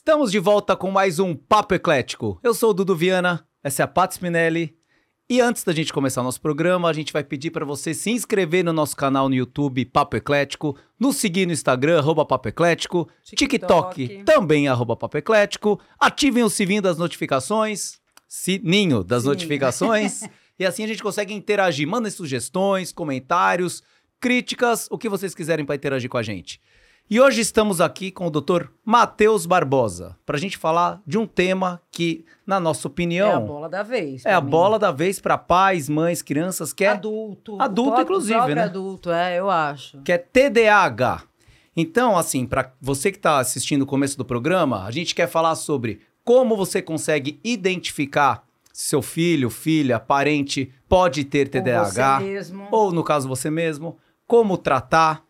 Estamos de volta com mais um Papo Eclético. Eu sou o Dudu Viana, essa é a Pat Spinelli. E antes da gente começar o nosso programa, a gente vai pedir para você se inscrever no nosso canal no YouTube Papo Eclético, nos seguir no Instagram, arroba Papo Eclético, TikTok, TikTok também arroba Papo Eclético, ativem o sininho das notificações, sininho das Sininho. notificações, e assim a gente consegue interagir. Mandem sugestões, comentários, críticas, o que vocês quiserem para interagir com a gente. E hoje estamos aqui com o Dr. Matheus Barbosa, para a gente falar de um tema que, na nossa opinião, É a bola da vez. é a mim. bola da vez para pais, mães, crianças, que é, Adulto. Adulto, próprio- inclusive, né? adulto, é, eu acho. que é TDAH. Então, assim, para você que está assistindo o começo do programa, a gente quer falar sobre como você consegue identificar se seu filho, filha, parente pode ter Ou TDAH, mesmo. ou no caso você mesmo, como tratar,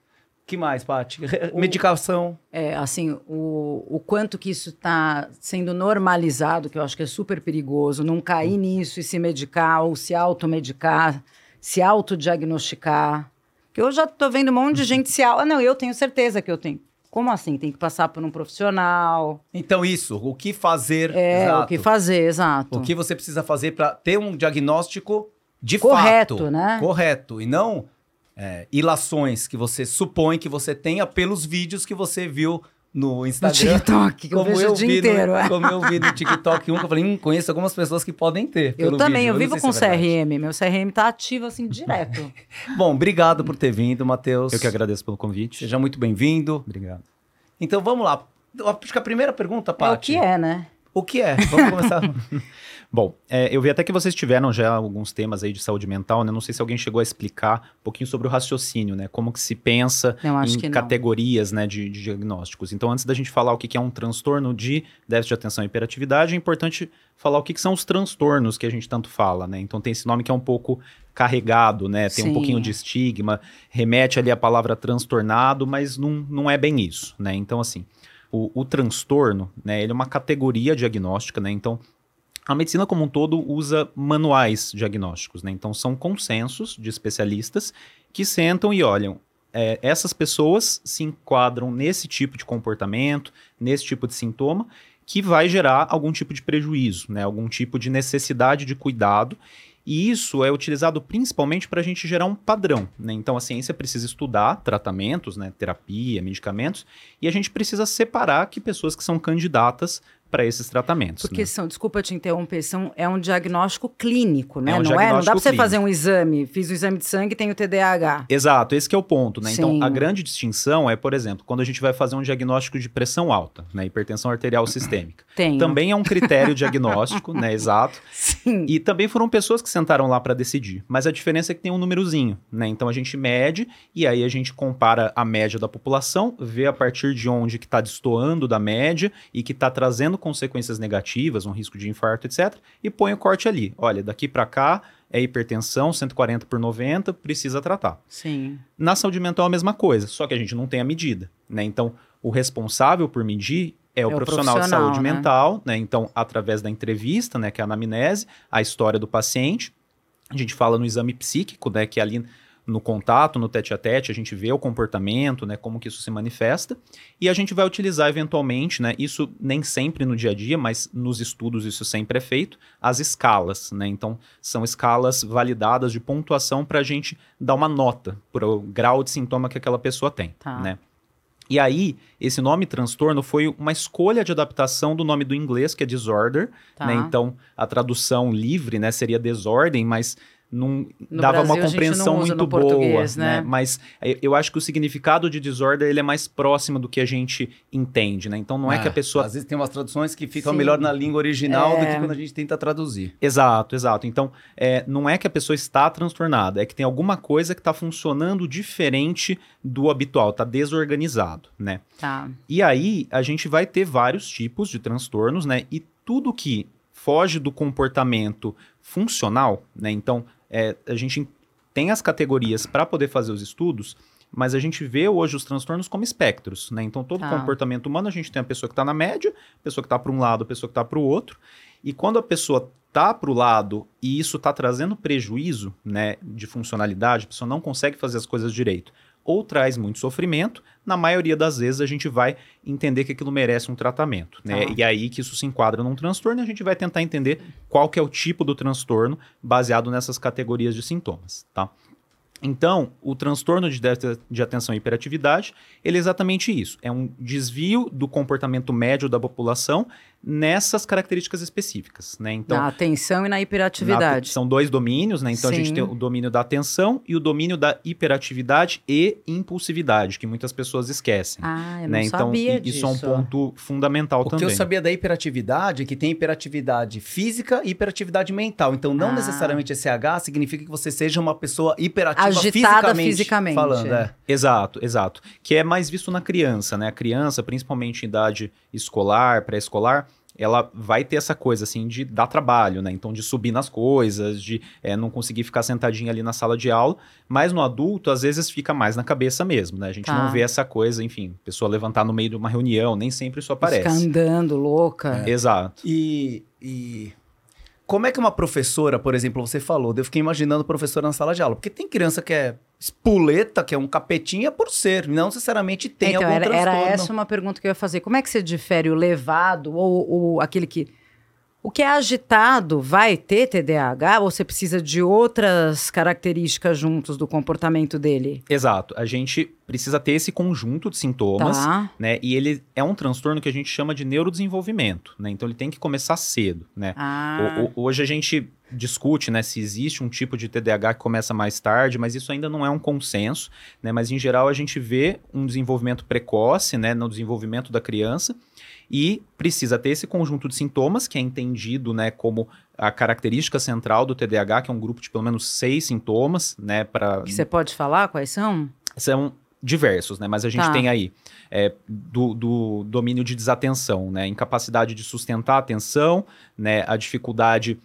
que mais, Paty? Medicação. É, assim, o, o quanto que isso está sendo normalizado, que eu acho que é super perigoso, não cair Hum. nisso e se medicar ou se automedicar, se autodiagnosticar. Que eu já tô vendo um monte Uhum. de gente se... Ah, não, eu tenho certeza que eu tenho. Como assim? Tem que passar por um profissional. Então, isso, o que fazer? É, exato. o que fazer, exato. O que você precisa fazer para ter um diagnóstico de Correto, fato. né? Correto. E não é, ilações que você supõe que você tenha pelos vídeos que você viu no No Instagram. TikTok, que eu vejo o dia vi inteiro. No, é. como eu vi no TikTok um, que eu falei, hum, conheço algumas pessoas que podem ter. Eu também, vídeo. eu vivo não sei com é. CRM. Meu CRM tá ativo assim direto. Bom, obrigado por ter vindo, Matheus. Eu que agradeço pelo convite. Seja muito bem-vindo. Obrigado. Então vamos lá. Acho que a primeira pergunta, é o Paty. que é, né? O que é? Vamos começar. Bom, é, eu vi até que vocês tiveram já alguns temas aí de saúde mental, né? Não sei se alguém chegou a explicar um pouquinho sobre o raciocínio, né? Como que se pensa acho em que não. categorias né, de, de diagnósticos. Então, antes da gente falar o que que é um transtorno de déficit de atenção e hiperatividade, é importante falar o que, que são os transtornos que a gente tanto fala, né? Então, tem esse nome que é um pouco carregado, né? Tem Sim. um pouquinho de estigma, remete ali à palavra transtornado, mas não, não é bem isso, né? Então, assim, o, o transtorno, né? Ele é uma categoria diagnóstica, né? Então, a medicina como um todo usa manuais diagnósticos, né? Então são consensos de especialistas que sentam e olham. é, essas pessoas se enquadram nesse tipo de comportamento, nesse tipo de sintoma, que vai gerar algum tipo de prejuízo, né? Algum tipo de necessidade de cuidado. E isso é utilizado principalmente para a gente gerar um padrão, né? Então a ciência precisa estudar tratamentos, né? Terapia, medicamentos, e a gente precisa separar que pessoas que são candidatas para esses tratamentos. Porque né? são, desculpa te interromper, são, é um diagnóstico clínico, né? É um não é? Não dá diagnóstico você fazer um exame. Fiz o exame de sangue e tenho TDAH. Exato, esse que é o ponto, né? Sim. Então, a grande distinção é, por exemplo, quando a gente vai fazer um diagnóstico de pressão alta, né? Hipertensão arterial sistêmica. Tenho. Também é um critério diagnóstico, né? Exato. Sim. E também foram pessoas que sentaram lá para decidir. Mas a diferença é que tem um númerozinho, né? Então a gente mede e aí a gente compara a média da população, vê a partir de onde que está destoando da média e que está trazendo consequências negativas, um risco de infarto, etc. E põe o corte ali. Olha, daqui para cá é hipertensão, 140 por 90, precisa tratar. Sim. Na saúde mental é a mesma coisa, só que a gente não tem a medida, né? Então, o responsável por medir é o, É o profissional, de profissional, saúde né? mental, né? Então, através da entrevista, né, que é a anamnese, a história do paciente, a gente fala no exame psíquico, né, que é ali no contato, no tete a tete, a gente vê o comportamento, né, como que isso se manifesta, e a gente vai utilizar eventualmente, né, isso nem sempre no dia a dia, mas nos estudos isso sempre é feito, as escalas, né, então são escalas validadas de pontuação para a gente dar uma nota para o grau de sintoma que aquela pessoa tem, Tá. né. E aí, esse nome transtorno foi uma escolha de adaptação do nome do inglês, que é disorder, Tá. né? Então, a tradução livre, né, seria desordem, mas não No dava Brasil, uma a gente compreensão não usa muito no boa, né? né? Mas eh, eu acho que o significado de disorder ele é mais próximo do que a gente entende, né? Então não é, que a pessoa Às vezes tem umas traduções que ficam Sim. melhor na língua original do É. que quando a gente tenta traduzir. Exato, exato. Então, é, não é que a pessoa está transtornada, é que tem alguma coisa que está funcionando diferente do habitual, está desorganizado, né? Tá. E aí, a gente vai ter vários tipos de transtornos, né? E tudo que foge do comportamento funcional, né? Então, é, a gente tem as categorias para poder fazer os estudos, mas a gente vê hoje os transtornos como espectros, né? Então, todo Tá. comportamento humano, a gente tem a pessoa que está na média, a pessoa que está para um lado, a pessoa que está para o outro. E quando a pessoa tá para o lado e isso está trazendo prejuízo, né, de funcionalidade, a pessoa não consegue fazer as coisas direito, ou traz muito sofrimento, na maioria das vezes a gente vai entender que aquilo merece um tratamento, né? Tá. E aí que isso se enquadra num transtorno, e a gente vai tentar entender qual que é o tipo do transtorno baseado nessas categorias de sintomas, tá? Então, o transtorno de déficit de atenção e hiperatividade, ele é exatamente isso. É um desvio do comportamento médio da população nessas características específicas, né? Então, na atenção e na na- hiperatividade. são dois domínios, né? Então a gente Sim. tem o domínio da atenção e o domínio da hiperatividade e impulsividade, que muitas pessoas esquecem. Ah, eu não né? Então, sabia disso. isso é um ponto fundamental O que também. eu sabia da hiperatividade é que tem hiperatividade física e hiperatividade mental. Então, não Ah. necessariamente SH significa que você seja uma pessoa hiperativa Agitada fisicamente, fisicamente. falando. É. Exato, exato. Que é mais visto na criança, né? A criança, principalmente em idade escolar, pré-escolar, ela vai ter essa coisa, assim, de dar trabalho, né? Então, de subir nas coisas, de eh, não conseguir ficar sentadinha ali na sala de aula. Mas no adulto, às vezes, fica mais na cabeça mesmo, né? A gente Tá. não vê essa coisa, enfim, pessoa levantar no meio de uma reunião, nem sempre isso aparece. Ficar andando louca. Exato. E, e como é que uma professora, por exemplo, você falou, eu fiquei imaginando professora na sala de aula, porque tem criança que é espuleta, que é um capetinha por ser, não necessariamente tem então, algum era, transtorno. era essa uma pergunta que eu ia fazer. Como é que você difere o levado ou, ou aquele que. O que é agitado vai ter TDAH ou você precisa de outras características juntos do comportamento dele? Exato. A gente precisa ter esse conjunto de sintomas, Tá. né? E ele é um transtorno que a gente chama de neurodesenvolvimento, né? Então ele tem que começar cedo, né? Ah, O- o- hoje a gente discute, né, se existe um tipo de TDAH que começa mais tarde, mas isso ainda não é um consenso, né? Mas em geral a gente vê um desenvolvimento precoce, né, no desenvolvimento da criança e precisa ter esse conjunto de sintomas que é entendido, né, como a característica central do TDAH, que é um grupo de pelo menos seis sintomas, né, para que você pode falar quais são? são diversos, né? Mas a gente Tá. tem aí é, do, do domínio de desatenção, né? Incapacidade de sustentar a atenção, né? A dificuldade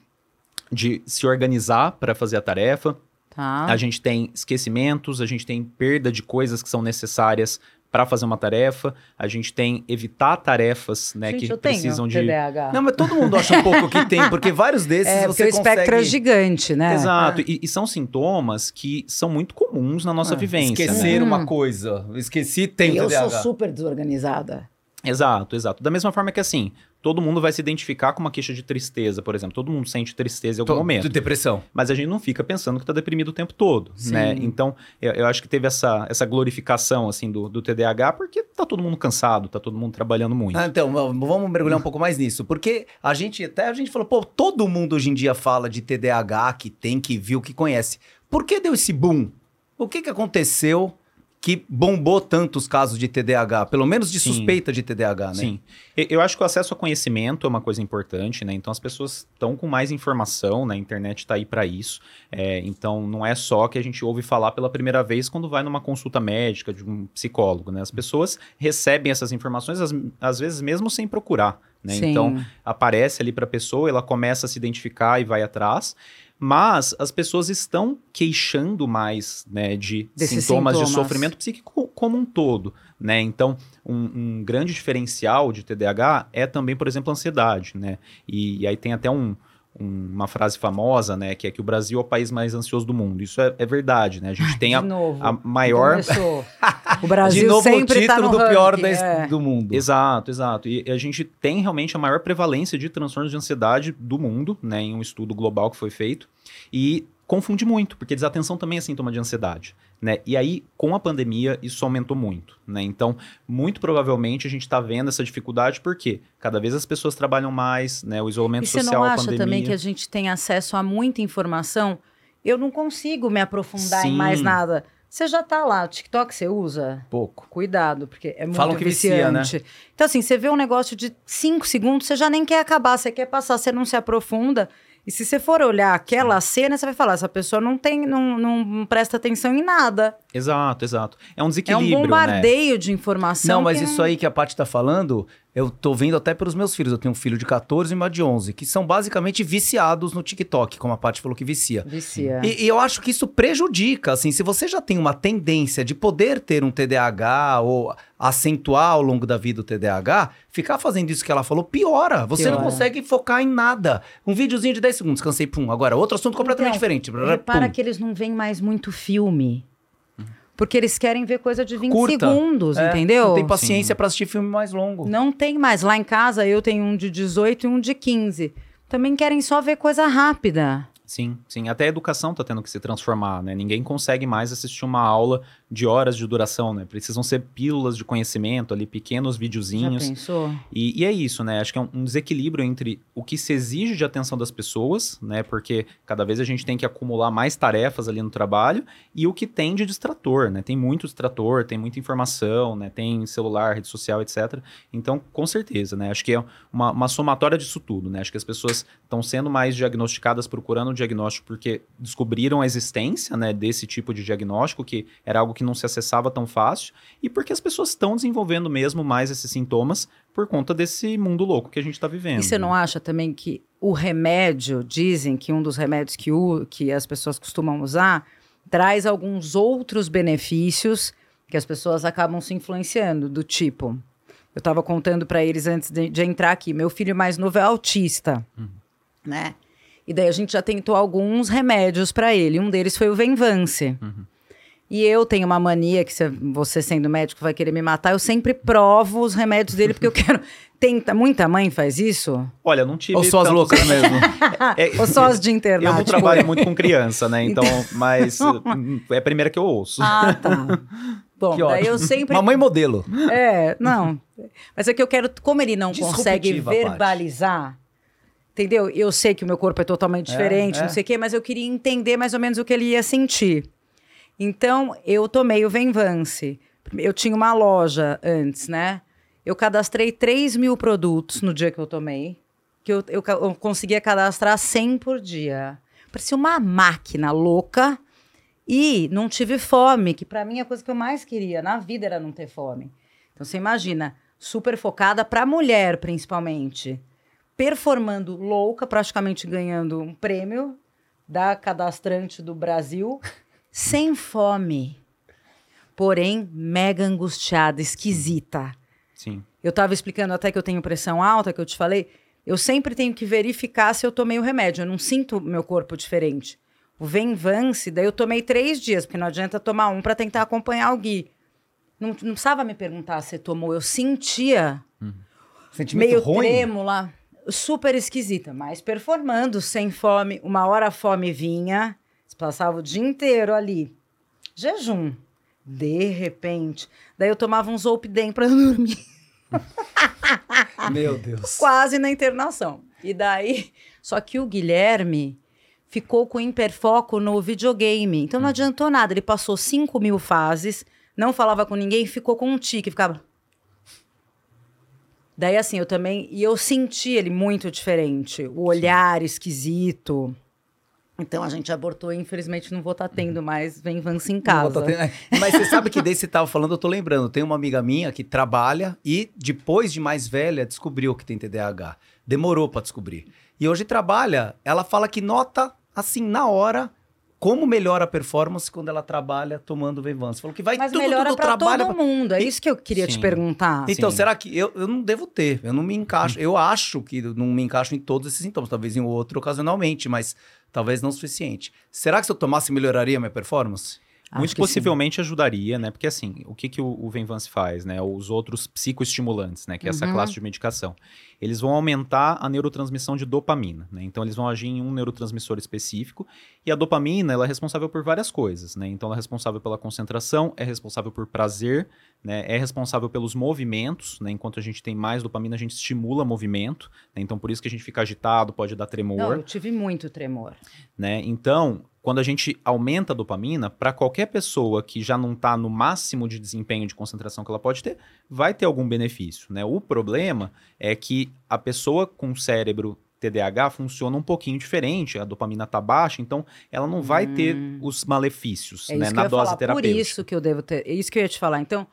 de se organizar para fazer a tarefa. Tá. A gente tem esquecimentos, a gente tem perda de coisas que são necessárias para fazer uma tarefa. A gente tem evitar tarefas, né? Gente, que eu tenho precisam de TDAH. Não, mas todo mundo acha um pouco que tem, porque vários desses é, você o espectro consegue é gigante, né? Exato, e, e são sintomas que são muito comuns na nossa Ah, vivência. né? esquecer Hum. uma coisa. Esqueci, tem eu TDAH. sou super desorganizada. Exato, exato. Da mesma forma que assim, todo mundo vai se identificar com uma queixa de tristeza, por exemplo. Todo mundo sente tristeza em algum Tô- momento. Depressão. Mas a gente não fica pensando que tá deprimido o tempo todo, Sim. né? Então, eu, eu acho que teve essa, essa glorificação, assim, do, do TDAH, porque tá todo mundo cansado, tá todo mundo trabalhando muito. Ah, então, vamos mergulhar um pouco mais nisso. Porque a gente, até a gente falou, pô, todo mundo hoje em dia fala de TDAH, que tem, que viu, que conhece. Por que deu esse boom? O que que aconteceu que bombou tantos casos de TDAH? Pelo menos de Sim. suspeita de TDAH, né? Sim. Eu acho que o acesso a conhecimento é uma coisa importante, né? Então as pessoas estão com mais informação, né? A internet está aí para isso. É, então não é só que a gente ouve falar pela primeira vez quando vai numa consulta médica de um psicólogo, né? As pessoas recebem essas informações às, às vezes mesmo sem procurar, né? Então aparece ali para a pessoa, ela começa a se identificar e vai atrás. Mas as pessoas estão queixando mais né, de Desses sintomas, de sintomas. sofrimento psíquico como um todo. Né? Então, um, um grande diferencial de TDAH é também, por exemplo, a ansiedade. Né? E, e aí tem até um- uma frase famosa, né? Que é que o Brasil é o país mais ansioso do mundo. Isso é, é verdade, né? A gente tem de a, novo. a maior. O Brasil de novo o sempre título tá no do pior ranking, da- é. do mundo. Exato, exato. E a gente tem realmente a maior prevalência de transtornos de ansiedade do mundo, né, em um estudo global que foi feito. E confunde muito, porque desatenção também é sintoma de ansiedade, né? E aí, com a pandemia, isso aumentou muito, né? Então, muito provavelmente a gente está vendo essa dificuldade porque cada vez as pessoas trabalham mais, né? O isolamento E você social, não a acha pandemia. também que a gente tem acesso a muita informação? Eu não consigo me aprofundar em Sim. mais nada. Você já tá lá, o TikTok você usa? Pouco. Cuidado, porque é muito Falam que vicia, né? viciante. Então, assim, você vê um negócio de cinco segundos, você já nem quer acabar, você quer passar, você não se aprofunda. E se você for olhar aquela cena, você vai falar, essa pessoa não tem, não, não presta atenção em nada. Exato, exato. É um É um desequilíbrio, né? bombardeio de informação. Não, mas que isso aí que a Paty tá falando, eu tô vendo até pelos meus filhos. Eu tenho um filho de 14 e uma de 11, que são basicamente viciados no TikTok, como a Paty falou que vicia. Vicia. E, e eu acho que isso prejudica, assim, se você já tem uma tendência de poder ter um TDAH ou acentuar ao longo da vida o TDAH, ficar fazendo isso que ela falou piora. Você não Piora. consegue focar em nada. Um videozinho de 10 segundos, cansei, pum. Agora, outro assunto completamente Então, diferente. Repara Pum. que eles não veem mais muito filme. Porque eles querem ver coisa de 20 Curta. segundos, É, entendeu? Não tem paciência pra assistir filme mais longo. Não tem mais. Lá em casa eu tenho um de 18 e um de 15. Também querem só ver coisa rápida. Sim, sim. Até a educação está tendo que se transformar, né? Ninguém consegue mais assistir uma aula de horas de duração, né? Precisam ser pílulas de conhecimento ali, pequenos Já videozinhos. pensou? E, e é isso, né? Acho que é um, um desequilíbrio entre o que se exige de atenção das pessoas, né? Porque cada vez a gente tem que acumular mais tarefas ali no trabalho e o que tem de distrator, né? Tem muito distrator, tem muita informação, né? Tem celular, rede social, etc. Então, com certeza, né? Acho que é uma, uma somatória disso tudo, né? Acho que as pessoas estão sendo mais diagnosticadas, procurando o diagnóstico porque descobriram a existência, né? Desse tipo de diagnóstico, que era algo que não se acessava tão fácil, e porque as pessoas estão desenvolvendo mesmo mais esses sintomas por conta desse mundo louco que a gente está vivendo. E você não né? acha também que o remédio, dizem que um dos remédios que, o, que as pessoas costumam usar, traz alguns outros benefícios que as pessoas acabam se influenciando, do tipo. Eu estava contando para eles antes de, de entrar aqui. Meu filho mais novo é autista, né? E daí a gente já tentou alguns remédios para ele. Um deles foi o Venvance. E eu tenho uma mania que se- você sendo médico vai querer me matar. Eu sempre provo os remédios dele porque eu quero. Tenta, muita mãe faz isso? Olha, não tive. Ou só as loucas mesmo? É, Ou só as de internet? Eu não trabalho muito com criança, né? Então, mas hum, é a primeira que eu ouço. Ah, tá. Bom, daí eu sempre. Mamãe modelo. É, não. Mas é que eu quero. Como ele não consegue Disruptiva, Paty. Entendeu? Eu sei que o meu corpo é totalmente É, diferente, é. não sei o quê, mas eu queria entender mais ou menos o que ele ia sentir. Então, eu tomei o Venvance. Eu tinha uma loja antes, né? Eu cadastrei 3 mil produtos no dia que eu tomei. Que eu, eu, eu conseguia cadastrar 100 por dia. Parecia uma máquina louca. E não tive fome, que pra mim é a coisa que eu mais queria na vida era não ter fome. Então você imagina, super focada pra mulher principalmente, performando louca, praticamente ganhando um prêmio da cadastrante do Brasil, sem fome. Porém, mega angustiada, esquisita. Sim. Eu estava explicando até que eu tenho pressão alta, que eu te falei. Eu sempre tenho que verificar se eu tomei o remédio. Eu não sinto meu corpo diferente. O Venvance, daí eu tomei três dias, porque não adianta tomar um para tentar acompanhar o Gui. Não, não precisava me perguntar se tomou. Eu sentia Sentimento meio ruim. trêmula, super esquisita, mas performando, sem fome. Uma hora a fome vinha, passava o dia inteiro ali. Jejum. De repente. Daí eu tomava um Zolpidem para dormir. Meu Deus. quase na internação. E daí, só que o Guilherme ficou com hiperfoco no videogame. Então não adiantou nada. Ele passou 5 mil fases, não falava com ninguém, ficou com um tique, ficava. Daí, assim, eu também. E eu senti ele muito diferente. O olhar esquisito. Então a gente abortou e infelizmente não vou estar tendo mais Vem Vance em Não, casa. tá tendo- Mas você sabe que desse tava falando, eu tô lembrando. Tem uma amiga minha que trabalha e depois de mais velha descobriu que tem TDAH. Demorou pra descobrir. E hoje trabalha, ela fala que nota assim na hora como melhora a performance quando ela trabalha tomando Venvance. Falou que vai Mas tudo, melhora tudo pra trabalha. todo mundo. É isso que eu queria te Sim. perguntar. Então, Sim. será que eu, eu não devo ter? Eu não me encaixo. Eu acho que não me encaixo em todos esses sintomas, talvez em outro ocasionalmente, mas talvez não o suficiente. Será que se eu tomasse melhoraria a minha performance? Acho Muito que sim. possivelmente ajudaria, né? Porque assim, o que, que o, o Venvance faz, né? Os outros psicoestimulantes, né? Que é essa Uhum. classe de medicação. Eles vão aumentar a neurotransmissão de dopamina, né? Então eles vão agir em um neurotransmissor específico. E a dopamina, ela é responsável por várias coisas, né? Então ela é responsável pela concentração, é responsável por prazer, né? É responsável pelos movimentos, né? Enquanto a gente tem mais dopamina, a gente estimula movimento, né? Então por isso que a gente fica agitado, pode dar tremor Não, eu tive muito tremor. né? Então, quando a gente aumenta a dopamina, para qualquer pessoa que já não está no máximo de desempenho de concentração que ela pode ter, vai ter algum benefício, né? O problema é que a pessoa com cérebro TDAH funciona um pouquinho diferente, a dopamina tá baixa, então ela não vai ter os malefícios, É né, na dose falar. Por terapêutica. isso que eu devo ter. É isso que eu ia te falar. Então,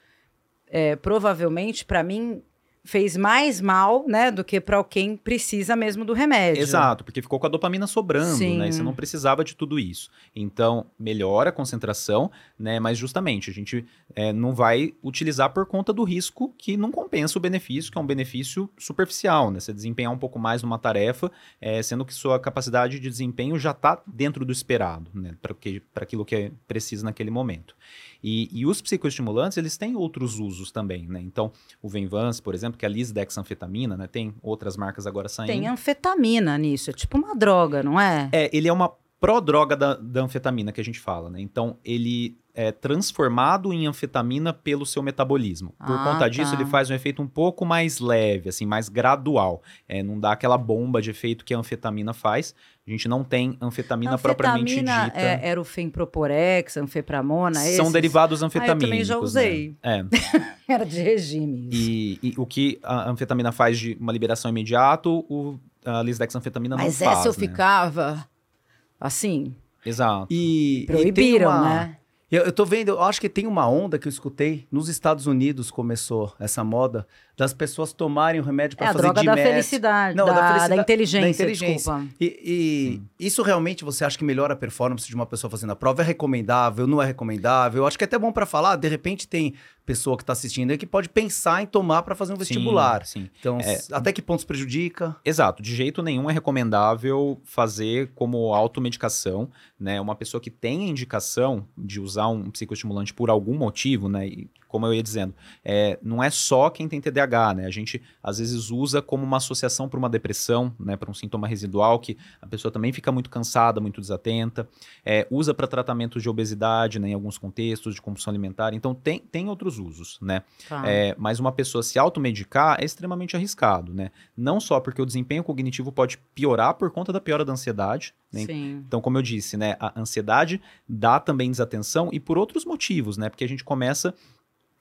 é, provavelmente, para mim, fez mais mal, né, do que para quem precisa mesmo do remédio. Exato, porque ficou com a dopamina sobrando, Sim. né? E você não precisava de tudo isso. Então, melhora a concentração, né? Mas justamente, a gente é, não vai utilizar por conta do risco que não compensa o benefício, que é um benefício superficial, né? Você desempenhar um pouco mais numa tarefa, é, sendo que sua capacidade de desempenho já está dentro do esperado, né? Para aquilo que é preciso naquele momento. E, e, os psicoestimulantes, eles têm outros usos também, né? Então, o Venvance, por exemplo, que é a lisdexanfetamina, né? Tem outras marcas agora saindo. Tem anfetamina nisso, é tipo uma droga, não é? É, ele é uma prodroga da, da anfetamina que a gente fala, né? Então, ele é transformado em anfetamina pelo seu metabolismo. Por Ah, conta disso, tá. ele faz um efeito um pouco mais leve, assim, mais gradual. É, não dá aquela bomba de efeito que a anfetamina faz. A gente não tem anfetamina, propriamente Anfetamina dita. é, era o Femproporex, Anfepramona, São esses? derivados Ah, eu anfetamínicos. também já usei. Né? É. Era de regime. isso. E, e o que a anfetamina faz de uma liberação imediata, o, a lisdexanfetamina Mas não faz, essa eu né? ficava assim, Exato. E, e proibiram, uma- né? Eu, eu tô vendo, eu acho que tem uma onda que eu escutei. Nos Estados Unidos começou essa moda das pessoas tomarem o remédio É para a fazer droga da dimet. felicidade, Não, da, da da felicidade- inteligência, da inteligência. desculpa. E, e isso realmente você acha que melhora a performance de uma pessoa fazendo a prova? É recomendável? Não é recomendável? Eu acho que é até bom para falar. De repente tem pessoa que está assistindo aí que pode pensar em tomar para fazer um vestibular. Sim, sim. Então, É. até que pontos prejudica? Exato, de jeito nenhum é recomendável fazer como automedicação, né? Uma pessoa que tem a indicação de usar um psicoestimulante por algum motivo, né? E, como eu ia dizendo, é, não é só quem tem TDAH, né? A gente às vezes usa como uma associação para uma depressão, né? Para um sintoma residual que a pessoa também fica muito cansada, muito desatenta. É, usa para tratamento de obesidade, né? Em alguns contextos de compulsão alimentar. Então tem, tem outros usos, né? Tá. É, mas uma pessoa se automedicar é extremamente arriscado, né? Não só porque o desempenho cognitivo pode piorar por conta da piora da ansiedade, né? Sim. Então, como eu disse, né, a ansiedade dá também desatenção e por outros motivos, né? Porque a gente começa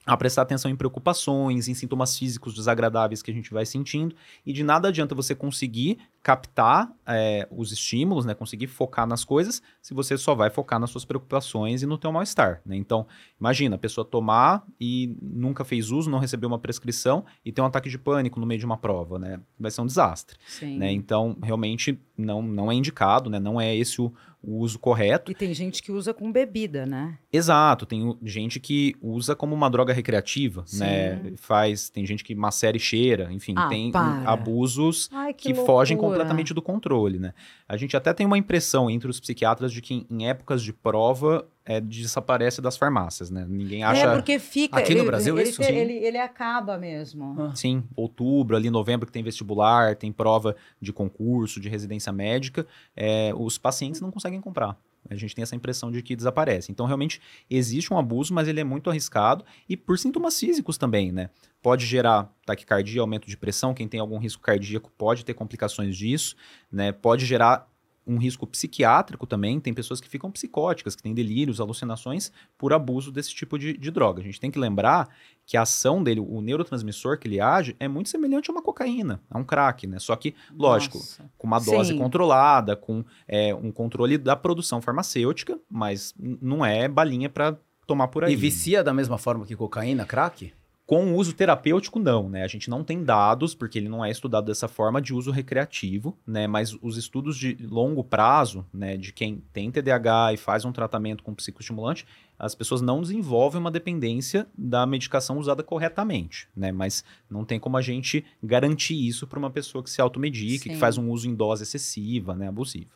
a prestar atenção em preocupações, em sintomas físicos desagradáveis que a gente vai sentindo, e de nada adianta você conseguir captar é, os estímulos, né, conseguir focar nas coisas, se você só vai focar nas suas preocupações e no teu mal-estar, né? Então, imagina, a pessoa tomar e nunca fez uso, não recebeu uma prescrição e tem um ataque de pânico no meio de uma prova, né? Vai ser um desastre, Sim. né? Então, realmente não, não é indicado, né? Não é esse o, o uso correto. E tem gente que usa com bebida, né? Exato, tem gente que usa como uma droga recreativa, Sim. né? Faz, tem gente que macera e cheira, enfim, Ah, tem para. abusos Ai, que, que, fogem completamente do controle, né? A gente até tem uma impressão entre os psiquiatras de que em épocas de prova é, desaparece das farmácias, né? Ninguém acha. É, porque fica... Aqui no ele- Brasil, ele, isso? Ele, ele, ele acaba mesmo. Ah. Sim, outubro, ali novembro que tem vestibular, tem prova de concurso, de residência médica, é, os pacientes não conseguem comprar. A gente tem essa impressão de que desaparece. Então, realmente, existe um abuso, mas ele é muito arriscado e por sintomas físicos também, né? Pode gerar taquicardia, aumento de pressão. Quem tem algum risco cardíaco pode ter complicações disso, né? Pode gerar um risco psiquiátrico também. Tem pessoas que ficam psicóticas, que têm delírios, alucinações por abuso desse tipo de, de droga. A gente tem que lembrar que a ação dele, o neurotransmissor que ele age, é muito semelhante a uma cocaína, a um crack, né? Só que, lógico, Nossa. com uma dose Sim. controlada, com é, um controle da produção farmacêutica, mas não é balinha para tomar por aí. E vicia da mesma forma que cocaína, crack? Com uso terapêutico, não, né? A gente não tem dados, porque ele não é estudado dessa forma, de uso recreativo, né? Mas os estudos de longo prazo, né, de quem tem TDAH e faz um tratamento com psicoestimulante, as pessoas não desenvolvem uma dependência da medicação usada corretamente, né? Mas não tem como a gente garantir isso para uma pessoa que se automedica, que faz um uso em dose excessiva, né, abusiva.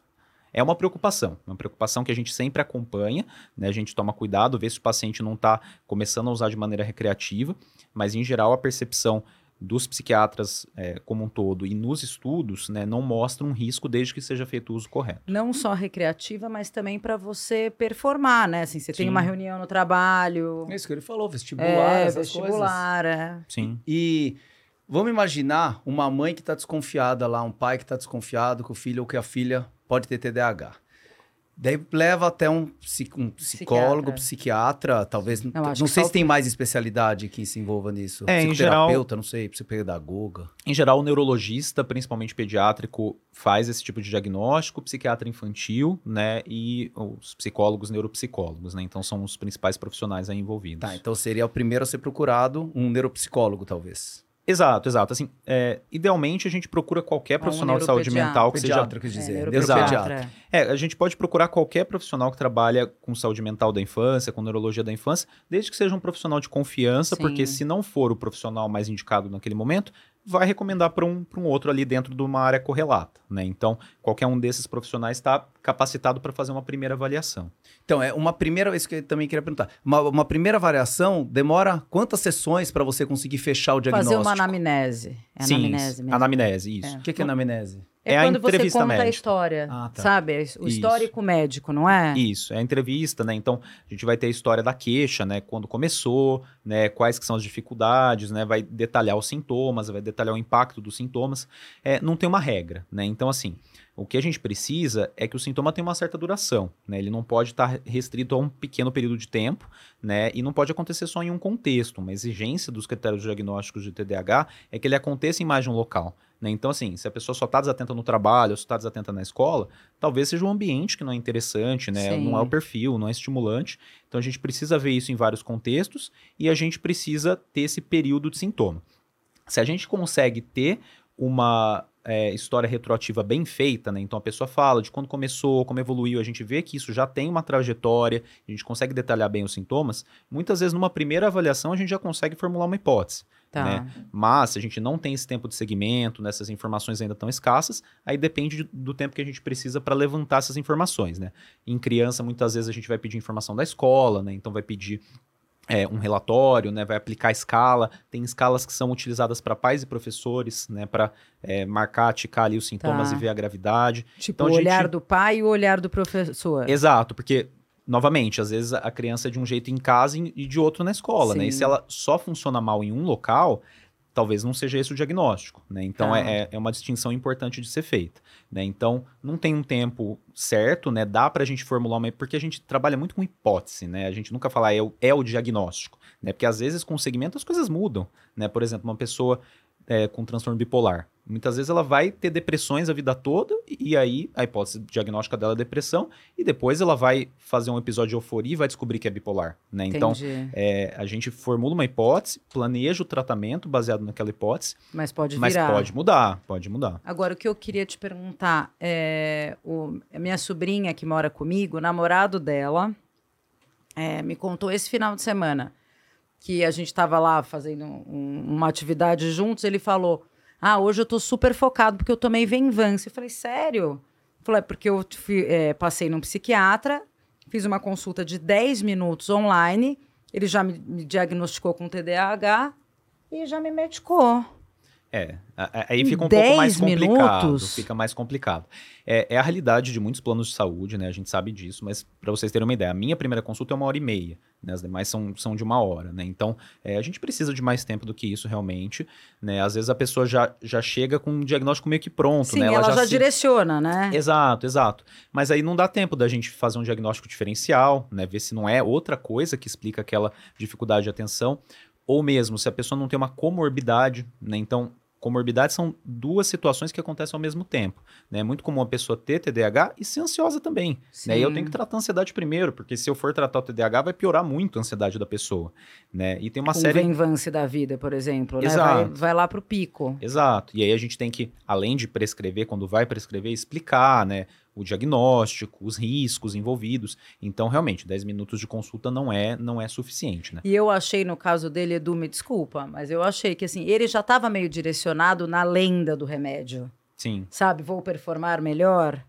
É uma preocupação, uma preocupação que a gente sempre acompanha, né? A gente toma cuidado, vê se o paciente não está começando a usar de maneira recreativa, mas em geral a percepção dos psiquiatras é, como um todo e nos estudos, né, não mostra um risco desde que seja feito o uso correto. Não só recreativa, mas também para você performar, né? Assim, você tem Sim. uma reunião no trabalho. É isso que ele falou, vestibular, É, essas coisas. vestibular, é. Sim. E vamos imaginar uma mãe que está desconfiada lá, um pai que está desconfiado que o filho ou que a filha pode ter TDAH. Daí leva até um, um psicólogo, psiquiatra, talvez. Não, sei só se tem mais especialidade que se envolva nisso. É, em Psicoterapeuta, não sei, psicopedagoga. Em geral, o neurologista, principalmente pediátrico, faz esse tipo de diagnóstico, psiquiatra infantil, né, e os psicólogos, neuropsicólogos, né, então são os principais profissionais aí envolvidos. Tá, então seria o primeiro a ser procurado um neuropsicólogo, talvez. Exato, exato. Assim, é, idealmente a gente procura qualquer profissional de saúde mental que seja Pediatra, quis dizer. É, Exato. neuropediatra. É, a gente pode procurar qualquer profissional que trabalha com saúde mental da infância, com neurologia da infância, desde que seja um profissional de confiança, Sim. porque se não for o profissional mais indicado naquele momento, vai recomendar para um, pra um outro ali dentro de uma área correlata, né? Então, qualquer um desses profissionais está capacitado para fazer uma primeira avaliação. Então, é uma primeira vez que eu também queria perguntar. Uma, uma primeira variação demora quantas sessões para você conseguir fechar o diagnóstico? Fazer uma anamnese. É Sim, anamnese mesmo. anamnese, isso. O que, que é anamnese? É, É a quando você conta a médica. história, Ah, tá. sabe? O Isso. histórico médico, não é? Isso, é a entrevista, né? Então, a gente vai ter a história da queixa, né? Quando começou, né? Quais que são as dificuldades, né? Vai detalhar os sintomas, vai detalhar o impacto dos sintomas. É, não tem uma regra, né? Então, assim, o que a gente precisa é que o sintoma tenha uma certa duração, né? Ele não pode estar restrito a um pequeno período de tempo, né? E não pode acontecer só em um contexto. Uma exigência dos critérios diagnósticos de TDAH é que ele aconteça em mais de um local. Né? Então, assim, se a pessoa só está desatenta no trabalho, ou se está desatenta na escola, talvez seja um ambiente que não é interessante, né? Sim. Não é o perfil, não é estimulante. Então, a gente precisa ver isso em vários contextos e a gente precisa ter esse período de sintoma. Se a gente consegue ter uma é, história retroativa bem feita, né? Então a pessoa fala de quando começou, como evoluiu, a gente vê que isso já tem uma trajetória, a gente consegue detalhar bem os sintomas. Muitas vezes, numa primeira avaliação, a gente já consegue formular uma hipótese. Tá. né? Mas se a gente não tem esse tempo de segmento, nessas informações ainda tão escassas, aí depende de- do tempo que a gente precisa para levantar essas informações, né? Em criança, muitas vezes a gente vai pedir informação da escola, né? Então vai pedir é, um relatório, né? Vai aplicar escala. Tem escalas que são utilizadas para pais e professores, né? Para marcar, ticar ali os sintomas Tá. e ver a gravidade. Tipo, Então, o olhar gente- do pai e o olhar do professor. Exato, porque, novamente, às vezes a criança é de um jeito em casa e de outro na escola, né? E Sim. se ela só funciona mal em um local, talvez não seja esse o diagnóstico, né? Então Tá. é, é uma distinção importante de ser feita, né? Então não tem um tempo certo, né? Dá pra gente formular uma... Porque a gente trabalha muito com hipótese, né? A gente nunca fala é o, é o diagnóstico, né? Porque às vezes com o segmento as coisas mudam, né? Por exemplo, uma pessoa é, com transtorno bipolar. Muitas vezes ela vai ter depressões a vida toda, e, aí a hipótese diagnóstica dela é depressão, e depois ela vai fazer um episódio de euforia e vai descobrir que é bipolar, né? Então, é, a gente formula uma hipótese, planeja o tratamento baseado naquela hipótese, Mas pode mas virar. pode mudar, pode mudar. Agora, o que eu queria te perguntar é: o, a minha sobrinha que mora comigo, o namorado dela, é, me contou esse final de semana que a gente estava lá fazendo um- uma atividade juntos. Ele falou: Ah, hoje eu tô super focado porque eu tomei Venvance. Eu falei: Sério? Falou: É porque eu fui- é, passei num psiquiatra, fiz uma consulta de 10 minutos online, ele já me, me diagnosticou com TDAH e já me medicou. É, aí fica um pouco mais 10 complicado. minutos? Fica mais complicado. É, é a realidade de muitos planos de saúde, né? A gente sabe disso, mas para vocês terem uma ideia, a minha primeira consulta é uma hora e meia, né? As demais são, são de uma hora, né? Então, é, a gente precisa de mais tempo do que isso realmente, né? Às vezes a pessoa já, já chega com um diagnóstico meio que pronto, Sim, né? ela, já, se- direciona, né? Exato, exato. Mas aí não dá tempo da gente fazer um diagnóstico diferencial, né? Ver se não é outra coisa que explica aquela dificuldade de atenção, ou mesmo se a pessoa não tem uma comorbidade, né? Então, comorbidades são duas situações que acontecem ao mesmo tempo, né? É muito comum a pessoa ter TDAH e ser ansiosa também, né? E eu Sim. tenho que tratar a ansiedade primeiro, porque se eu for tratar o TDAH vai piorar muito a ansiedade da pessoa, né? E tem uma Com série o Venvance da vida, por exemplo, né? Vai, vai lá pro pico. Exato. E aí a gente tem que, além de prescrever, quando vai prescrever, explicar, né? O diagnóstico, os riscos envolvidos. Então, realmente, 10 minutos de consulta não é, não é suficiente, né? E eu achei, no caso dele, Edu, me desculpa, mas eu achei que assim, ele já estava meio direcionado na lenda do remédio. Sim. Sabe, vou performar melhor.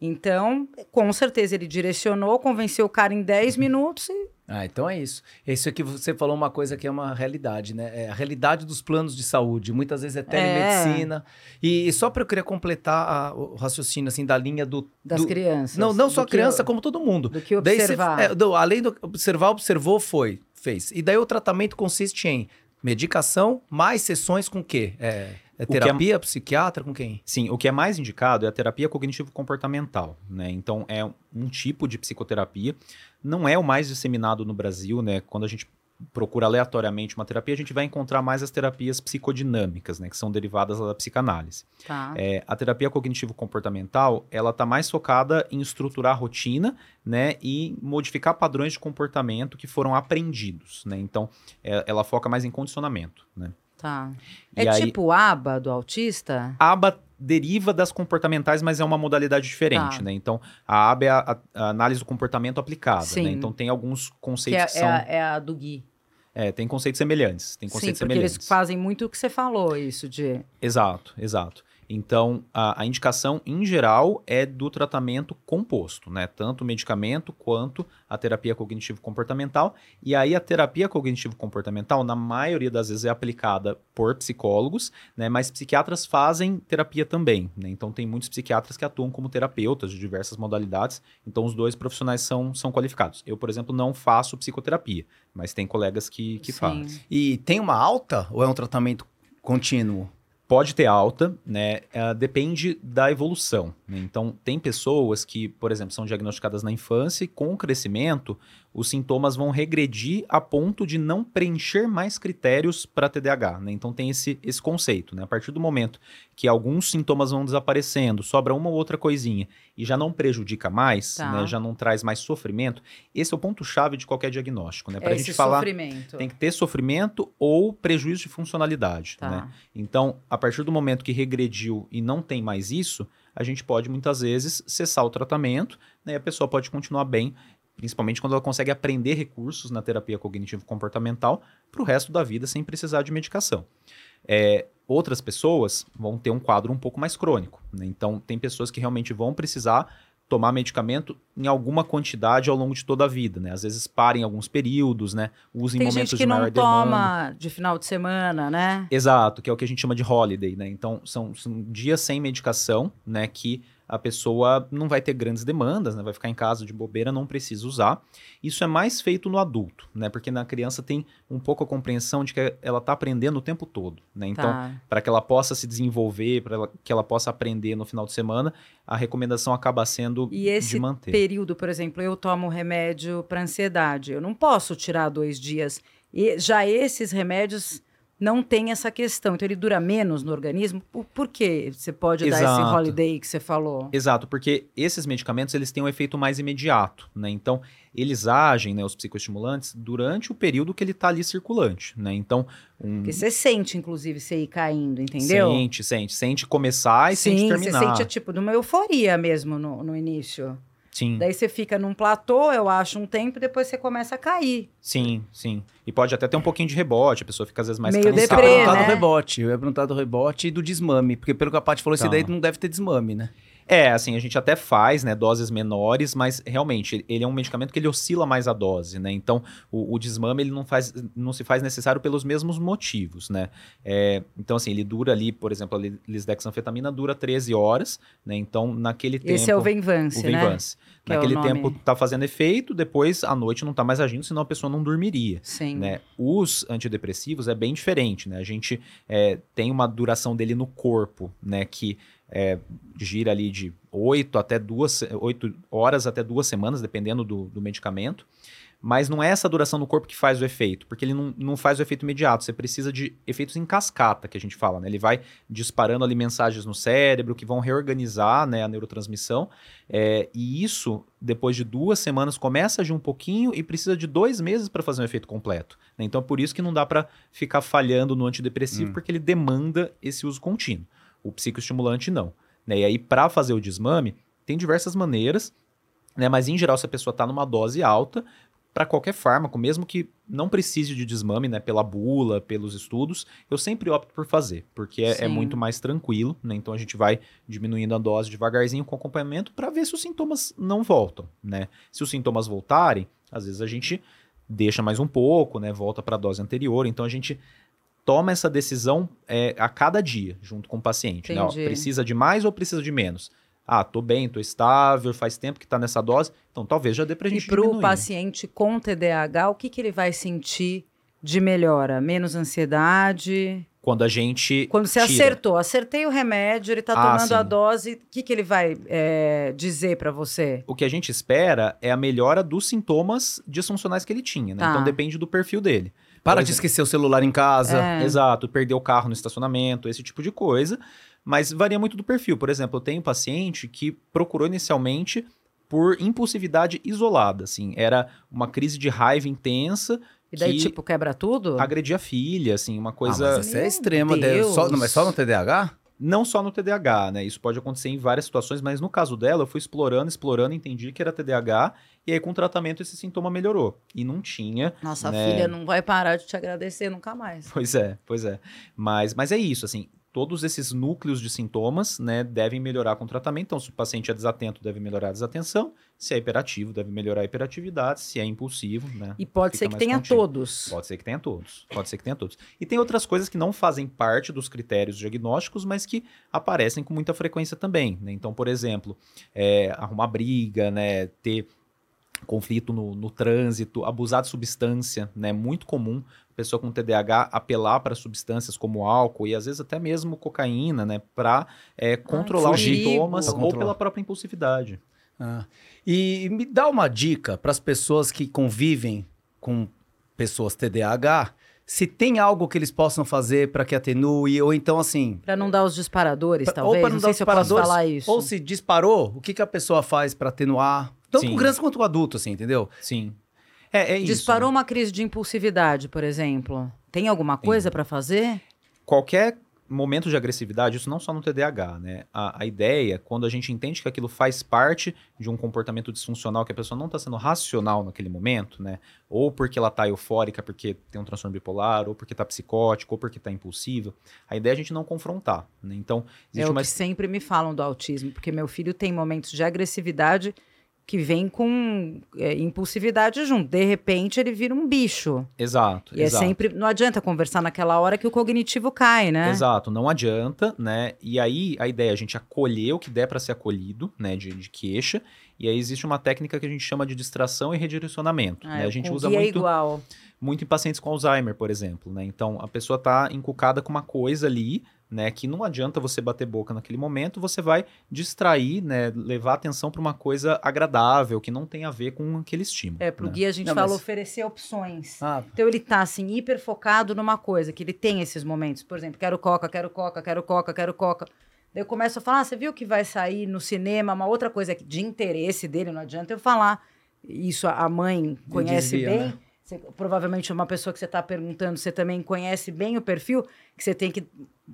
Então, com certeza, ele direcionou, convenceu o cara em 10 minutos e Ah, então é isso. Isso aqui você falou uma coisa que é uma realidade, né? É a realidade dos planos de saúde. Muitas vezes é telemedicina. E, e só para eu querer completar a- o raciocínio assim da linha do das do- crianças. Não, não só criança, como todo mundo. Do que Daí você- observar. é, do- além do observar, observou, foi, fez. E daí o tratamento consiste em medicação mais sessões com quê? É, é que é- terapia, psiquiatra, com quem? Sim, o que é mais indicado é a terapia cognitivo-comportamental, né? Então, é um tipo de psicoterapia. Não é o mais disseminado no Brasil, né? Quando a gente procura aleatoriamente uma terapia, a gente vai encontrar mais as terapias psicodinâmicas, né? Que são derivadas da psicanálise. Tá. É, a terapia cognitivo-comportamental, ela tá mais focada em estruturar a rotina, né, e modificar padrões de comportamento que foram aprendidos, né? Então, é- ela foca mais em condicionamento, né? Tá. E É aí- tipo aba do autista? Aba deriva das comportamentais, mas é uma modalidade diferente, Tá. né? Então, a aba é a, a- análise do comportamento aplicada, Sim. né? Então, tem alguns Que conceitos é, que, é são... a, é a do Gui. É, tem conceitos semelhantes. Tem Sim, conceitos porque semelhantes. eles fazem muito o que você falou, isso de... Exato, exato. Então, a, a indicação, em geral, é do tratamento composto, né? Tanto o medicamento quanto a terapia cognitivo-comportamental. E aí, a terapia cognitivo-comportamental, na maioria das vezes, é aplicada por psicólogos, né? Mas psiquiatras fazem terapia também, né? Então, tem muitos psiquiatras que atuam como terapeutas de diversas modalidades. Então, os dois profissionais são, são qualificados. Eu, por exemplo, não faço psicoterapia, mas tem colegas que, que Sim. fazem. E tem uma alta ou é um tratamento contínuo? Pode ter alta, né? eh, depende da evolução. né? Então, tem pessoas que, por exemplo, são diagnosticadas na infância e com o crescimento, os sintomas vão regredir a ponto de não preencher mais critérios para TDAH. Né? Então, tem esse, esse conceito. Né? A partir do momento que alguns sintomas vão desaparecendo, sobra uma ou outra coisinha e já não prejudica mais, Tá. né? já não traz mais sofrimento, esse é o ponto-chave de qualquer diagnóstico. Né? Para é a esse gente falar, sofrimento. tem que ter sofrimento ou prejuízo de funcionalidade. Tá. Né? Então, a partir do momento que regrediu e não tem mais isso, a gente pode muitas vezes cessar o tratamento, né, e a pessoa pode continuar bem, principalmente quando ela consegue aprender recursos na terapia cognitivo-comportamental para o resto da vida sem precisar de medicação. É, outras pessoas vão ter um quadro um pouco mais crônico. né? Então, tem pessoas que realmente vão precisar tomar medicamento em alguma quantidade ao longo de toda a vida, né? Às vezes para em alguns períodos, né? Usa em Tem momentos gente que de maior não demanda. toma de final de semana, né? Exato, que é o que a gente chama de holiday, né? Então, são, são dias sem medicação, né? Que a pessoa não vai ter grandes demandas, né? Vai ficar em casa de bobeira, não precisa usar. Isso é mais feito no adulto, né? Porque na criança tem um pouco a compreensão de que ela está aprendendo o tempo todo, né? Então, tá. para que ela possa se desenvolver, para que ela possa aprender no final de semana, a recomendação acaba sendo E esse de manter. período, por exemplo, eu tomo remédio para ansiedade. Eu não posso tirar dois dias. E já esses remédios não têm essa questão. Então ele dura menos no organismo. Por, que você pode dar esse Exato. holiday que você falou? Exato, porque esses medicamentos eles têm um efeito mais imediato, né? Então, eles agem, né, os psicoestimulantes, durante o período que ele está ali circulante, né? Então, um... Porque você sente, inclusive, você ir caindo, entendeu? Sente, sente. Sente começar e Sim, sente você terminar. sente tipo de uma euforia mesmo no, no início. Sim, Daí você fica num platô, eu acho, um tempo, e depois você começa a cair. sim, sim. E pode até ter um pouquinho de rebote, a pessoa fica às vezes mais Meio Eu ia cansada. deprê, perguntar né? do rebote. Eu ia perguntar do rebote e do desmame. Porque pelo que a Paty falou, esse Tá. daí não deve ter desmame, né? É, assim, a gente até faz, né, doses menores, mas realmente ele é um medicamento que ele oscila mais a dose, né? Então, o, o desmame ele não, faz, não se faz necessário pelos mesmos motivos, né? É, então, assim, ele dura ali, por exemplo, a li- lisdexanfetamina dura 13 horas, né? Então, naquele tempo... Esse é o Venvance, o né? Venvance. Que é Naquele nome. tempo tá fazendo efeito, depois à noite não tá mais agindo, senão a pessoa não dormiria. Sim. Né? Os antidepressivos é bem diferente, né? A gente é, tem uma duração dele no corpo, né? Que é, gira ali de 8 até duas, 8 horas até duas semanas, dependendo do, do medicamento. Mas não é essa duração no corpo que faz o efeito, porque ele não, não faz o efeito imediato. Você precisa de efeitos em cascata, que a gente fala, né? Ele vai disparando ali mensagens no cérebro que vão reorganizar né, a neurotransmissão. É, e isso, depois de duas semanas, começa a agir um pouquinho e precisa de dois meses para fazer um efeito completo. né? Então, é por isso que não dá para ficar falhando no antidepressivo, Hum. porque ele demanda esse uso contínuo. O psicoestimulante não. né? E aí, para fazer o desmame, tem diversas maneiras, né? mas em geral, se a pessoa está numa dose alta, para qualquer fármaco, mesmo que não precise de desmame, né, pela bula, pelos estudos, eu sempre opto por fazer, porque é, é muito mais tranquilo, né? Então a gente vai diminuindo a dose devagarzinho com acompanhamento para ver se os sintomas não voltam, né? Se os sintomas voltarem, às vezes a gente deixa mais um pouco, né? Volta para a dose anterior. Então a gente toma essa decisão é, a cada dia, junto com o paciente. Né? Ó, precisa de mais ou precisa de menos? Ah, tô bem, tô estável, faz tempo que tá nessa dose, então talvez já dê pra E gente para o diminuir. paciente com TDAH, o que, que ele vai sentir de melhora? Menos ansiedade? Quando a gente Quando você tira. acertou, acertei o remédio, ele está Ah, tomando a sim. dose, o que, que ele vai é, dizer para você? O que a gente espera é a melhora dos sintomas disfuncionais que ele tinha, né? Tá. Então depende do perfil dele. Para de exemplo. esquecer o celular em casa. É. Exato, perder o carro no estacionamento, esse tipo de coisa. Mas varia muito do perfil. Por exemplo, eu tenho um paciente que procurou inicialmente por impulsividade isolada, assim. Era uma crise de raiva intensa E daí, que tipo, quebra tudo? agredia a filha, assim, uma Ah, coisa. mas isso é de- Deus. Só, não, mas só no TDAH? Não só no TDAH, né? Isso pode acontecer em várias situações, mas no caso dela, eu fui explorando, explorando, entendi que era TDAH, e aí com o tratamento esse sintoma melhorou. E não tinha. Nossa, né? filha não vai parar de te agradecer nunca mais. Pois é, pois é. Mas, mas é isso, assim, todos esses núcleos de sintomas, né, devem melhorar com o tratamento. Então, se o paciente é desatento, deve melhorar a desatenção. Se é hiperativo, deve melhorar a hiperatividade. Se é impulsivo, né? E pode ser que tenha contido. todos. Pode ser que tenha todos. Pode ser que tenha todos. E tem outras coisas que não fazem parte dos critérios diagnósticos, mas que aparecem com muita frequência também. né? Então, por exemplo, é, arrumar briga, né? Ter conflito no, no trânsito, abusar de substância, né? Muito comum a pessoa com TDAH apelar para substâncias como álcool e às vezes até mesmo cocaína, né? Para controlar os perigo. sintomas Pra ou controlar. pela própria impulsividade. Ah. E me dá uma dica para as pessoas que convivem com pessoas TDAH, se tem algo que eles possam fazer para que atenue, ou então assim. Pra não dar os disparadores, pra- talvez. ou para não não sei dar os se eu posso disparadores, falar isso. ou se disparou, o que, que a pessoa faz para atenuar? Tanto Sim. com criança quanto com adulto, assim, entendeu? Sim. É, é isso. Disparou né? uma crise de impulsividade, por exemplo. Tem alguma coisa pra fazer? qualquer momento de agressividade, isso não só no TDAH, né? A, a ideia, quando a gente entende que aquilo faz parte de um comportamento disfuncional, que a pessoa não está sendo racional naquele momento, né? Ou porque ela está eufórica, porque tem um transtorno bipolar, ou porque está psicótico, ou porque está impulsivo. A ideia é a gente não confrontar, né? Então, É existe o uma... que sempre me falam do autismo, porque meu filho tem momentos de agressividade que vem com é, impulsividade junto. De repente, ele vira um bicho. Exato, E exato. é sempre. Não adianta conversar naquela hora que o cognitivo cai, né? Exato, não adianta, né? E aí a ideia é a gente acolher o que der para ser acolhido, né, de, de queixa. E aí existe uma técnica que a gente chama de distração e redirecionamento. Ah, né? A gente com usa muito, igual. Muito em pacientes com Alzheimer, por exemplo, né? Então a pessoa tá encucada com uma coisa ali, né, que não adianta você bater boca naquele momento, você vai distrair, né, levar a atenção para uma coisa agradável, que não tem a ver com aquele estímulo. É, pro né? guia a gente Não, fala mas- oferecer opções. Ah, Então ele tá assim, hiper focado numa coisa, que ele tem esses momentos. Por exemplo, quero coca, quero coca, quero coca, quero coca. Daí eu começo a falar, ah, você viu que vai sair no cinema uma outra coisa que- de interesse dele, não adianta eu falar. Isso a a mãe conhece desvia, bem. né? Você, provavelmente uma pessoa que você está perguntando, você também conhece bem o perfil, que você tem que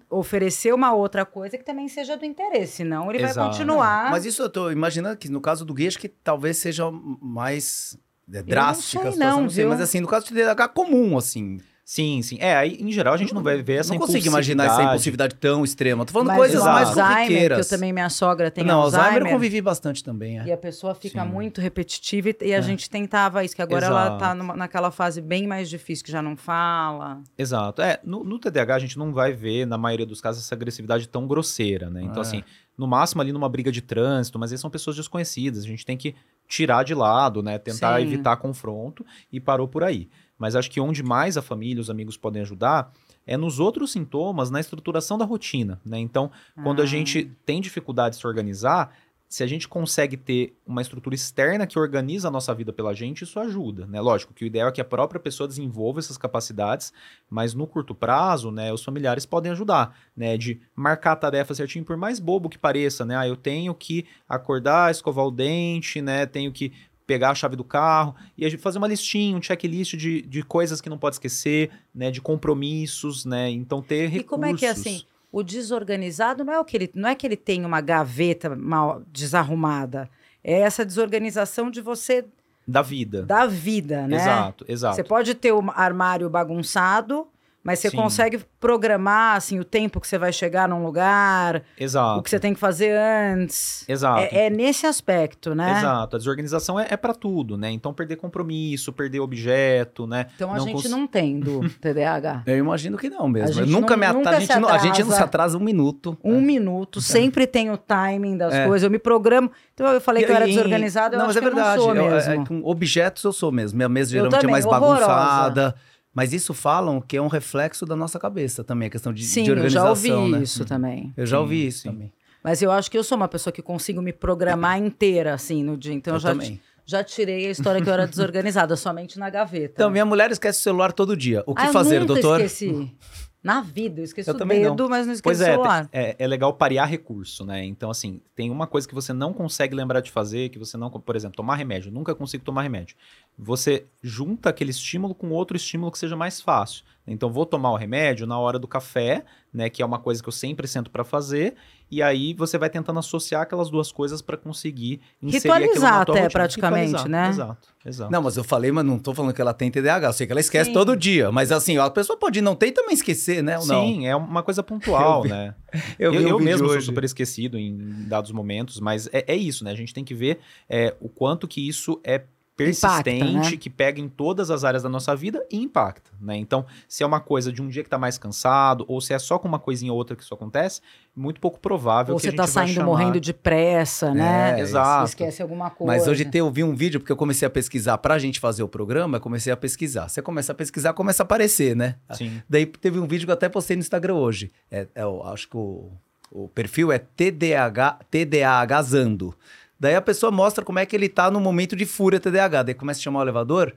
oferecer uma outra coisa que também seja do interesse, senão ele vai Exato. continuar. Mas isso eu tô imaginando que no caso do Gui, acho que talvez seja mais é, não drástica sei a situação, não, não sei, viu? mas assim, no caso do TDAH comum, assim. Sim, sim. É, aí em geral a gente não vai ver essa não consigo imaginar essa impulsividade. tão extrema. Tô falando Mas coisas o mais Alzheimer, que corriqueiras. eu também minha sogra tem não, Alzheimer. Alzheimer eu convivi bastante também, é. E a pessoa fica Sim. muito repetitiva e, e a gente tentava isso, que agora ela Exato. tá numa- naquela fase bem mais difícil, que já não fala. Exato. É, no, no TDAH a gente não vai ver, na maioria dos casos, essa agressividade tão grosseira, né? Então, É. assim, no máximo ali numa briga de trânsito, mas eles são pessoas desconhecidas. A gente tem que tirar de lado, né? Tentar Sim. evitar confronto e parou por aí. Mas acho que onde mais a família, os amigos podem ajudar é nos outros sintomas, na estruturação da rotina, né? Então, quando a Ah. gente tem dificuldade de se organizar, se a gente consegue ter uma estrutura externa que organiza a nossa vida pela gente, isso ajuda, né? Lógico que o ideal é que a própria pessoa desenvolva essas capacidades, mas no curto prazo, né, os familiares podem ajudar, né, de marcar a tarefa certinho, por mais bobo que pareça, né? Ah, eu tenho que acordar, escovar o dente, né? Tenho que pegar a chave do carro e a gente fazer uma listinha, um checklist de, de coisas que não pode esquecer, né, de compromissos, né? Então ter recursos. E como é que é assim? O desorganizado não é o que ele não é que ele tem uma gaveta mal desarrumada. É essa desorganização de você da vida. da vida, né? Exato, exato. Você pode ter um armário bagunçado, mas você Sim. consegue programar assim o tempo que você vai chegar num lugar, Exato. o que você tem que fazer antes. Exato. É, é nesse aspecto, né? Exato, a desorganização é, é para tudo, né? Então perder compromisso, perder objeto, né? Então a Não gente cons- não tem do TDAH. Eu imagino que não mesmo. A Eu gente nunca não- me nunca. A, gente se não- a gente não se atrasa. um minuto. Um minuto, sempre tem o timing das É. coisas. Eu me programo. Então eu falei que eu era E- e- desorganizada, eu não, acho mas é que verdade. eu não sou Eu- é- mesmo. é com objetos eu sou mesmo. Minha mesa Eu geralmente é também, mais horrorosa. bagunçada. Mas isso falam que é um reflexo da nossa cabeça também, a questão de, Sim, de eu já organização, ouvi né? isso também. Eu já Sim, ouvi isso sim. também. Mas eu acho que eu sou uma pessoa que consigo me programar inteira, assim, no dia. Então eu, Eu já, também. já tirei a história que eu era desorganizada, somente na gaveta. Então, minha mulher esquece o celular todo dia. O que Ah, eu fazer, nunca doutor? esqueci. Na vida, eu esqueço Eu o dedo, mas não esqueço Pois o é, celular. é, é legal parear recurso, né? Então, assim, tem uma coisa que você não consegue lembrar de fazer, que você não. Por exemplo, tomar remédio. Eu nunca consigo tomar remédio. Você junta aquele estímulo com outro estímulo que seja mais fácil. Então, vou tomar o remédio na hora do café, né? Que é uma coisa que eu sempre sento para fazer. E aí você vai tentando associar aquelas duas coisas para conseguir inserir aquilo Ritualizar na tua até, rotina. praticamente, Ritualizar, né? Exato, exato. Não, mas eu falei, mas não tô falando que ela tem TDAH. Eu sei que ela esquece Sim. todo dia. Mas assim, a pessoa pode não ter e também esquecer, né? Ou não? Sim, é uma coisa pontual, Eu vi- né? Eu, Eu, eu mesmo sou super esquecido em dados momentos, mas é, é isso, né? A gente tem que ver é, o quanto que isso é persistente, Impacta, né? que pega em todas as áreas da nossa vida e impacta, né? Então, se é uma coisa de um dia que tá mais cansado, ou se é só com uma coisinha ou outra que isso acontece, muito pouco provável Ou que você a gente tá saindo chamar... morrendo de pressa, né? É, Exato. Esquece alguma coisa. Mas hoje te- eu vi um vídeo, porque eu comecei a pesquisar pra gente fazer o programa, eu comecei a pesquisar. Você começa a pesquisar, começa a aparecer, né? Sim. Daí teve um vídeo que eu até postei no Instagram hoje. É, é o- acho que o, o perfil é TDAH, TDAHzando. Daí a pessoa mostra como é que ele tá no momento de fúria TDAH. Daí começa a chamar o elevador,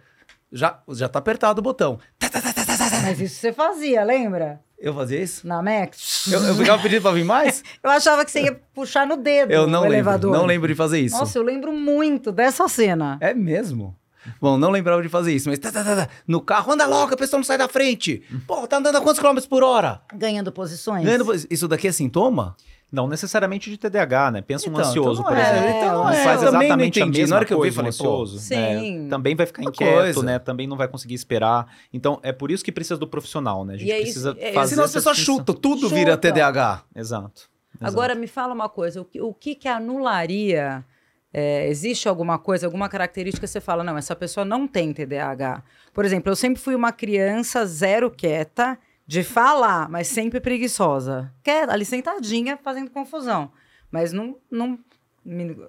já, já tá apertado o botão. Tá, tá, tá. Mas isso você fazia, lembra? Eu fazia isso? Na Max? Eu, eu ficava pedindo pra vir mais? Eu achava que você ia puxar no dedo Eu não lembro, elevador. não lembro de fazer isso. Nossa, eu lembro muito dessa cena. É mesmo? Bom, não lembrava de fazer isso, mas tá, tá, tá, tá. no carro, anda logo, a pessoa não sai da frente. Pô, tá andando a quantos quilômetros por hora? Ganhando posições. Ganhando- Isso daqui é sintoma? Não necessariamente de TDAH, né? Pensa um Então, ansioso, então por é, exemplo. então não Não é. faz não exatamente a mesma Na hora que eu vi, coisa, falei, um ansioso, sim. né? Também vai ficar Uma inquieto, coisa. né? Também não vai conseguir esperar. Então, é por isso que precisa do profissional, né? A gente E é isso- precisa é- fazer Senão as pessoas distinção. chutam, tudo Chutam. vira TDAH. Exato. Agora me fala uma coisa, o que, o que, que anularia? é, existe alguma coisa, alguma característica que você fala, não, essa pessoa não tem TDAH. Por exemplo, eu sempre fui uma criança zero quieta, de falar, mas sempre preguiçosa. Quieta, ali sentadinha, fazendo confusão. Mas não, não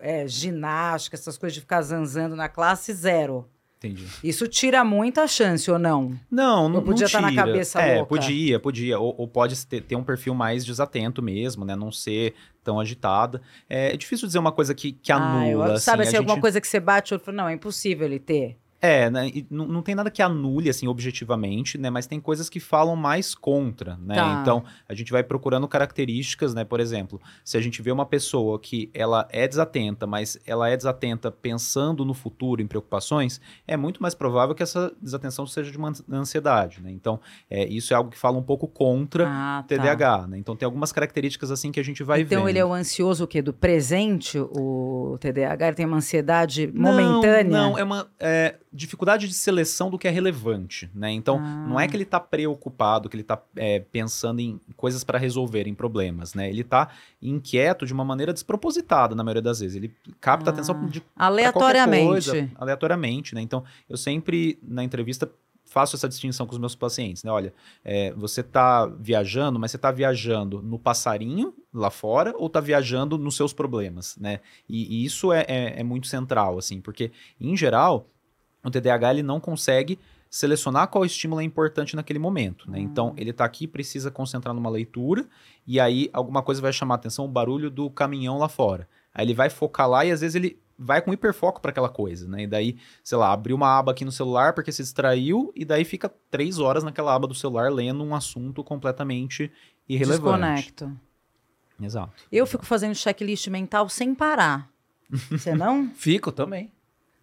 é, ginástica, essas coisas de ficar zanzando na classe, zero. Entendi. Isso tira muita chance ou não? Não, não Eu podia não estar na tira. cabeça É, louca. podia, podia. Ou, ou pode ter, ter um perfil mais desatento mesmo, né? Não ser tão agitada. É, difícil dizer uma coisa que, que Ah, eu- anula. sabe assim, assim, a alguma gente- coisa que você bate e fala, não, é impossível ele ter. É, né, não, não tem nada que anule, assim, objetivamente, né? Mas tem coisas que falam mais contra, né? Tá. Então, a gente vai procurando características, né? Por exemplo, se a gente vê uma pessoa que ela é desatenta, mas ela é desatenta pensando no futuro, em preocupações, é muito mais provável que essa desatenção seja de uma ans- ansiedade, né? Então, é, isso é algo que fala um pouco contra Ah, o TDAH, né? Então, tem algumas características, assim, que a gente vai então vendo. ele é o ansioso o quê? Do presente, o TDAH? Ele tem uma ansiedade Não, momentânea? Não, é uma é, dificuldade de seleção do que é relevante, né? Então, Ah. não é que ele tá preocupado, que ele tá é, pensando em coisas para resolver, em problemas, né? Ele tá inquieto de uma maneira despropositada, na maioria das vezes. Ele capta a atenção Ah. de Aleatoriamente. coisa, aleatoriamente, né? Então, eu sempre, na entrevista, faço essa distinção com os meus pacientes, né? Olha, é, você tá viajando, mas você tá viajando no passarinho lá fora ou tá viajando nos seus problemas, né? E, e isso é, é- é muito central, assim, porque, em geral, o TDAH ele não consegue selecionar qual estímulo é importante naquele momento, né? Então, ele tá aqui, precisa concentrar numa leitura, e aí alguma coisa vai chamar a atenção, o barulho do caminhão lá fora. Aí ele vai focar lá e às vezes ele vai com hiperfoco para aquela coisa, né? E daí, sei lá, abriu uma aba aqui no celular porque se distraiu e daí fica três horas naquela aba do celular lendo um assunto completamente irrelevante. Desconecto. Exato. Eu fico fazendo checklist mental sem parar. Você não? Fico também.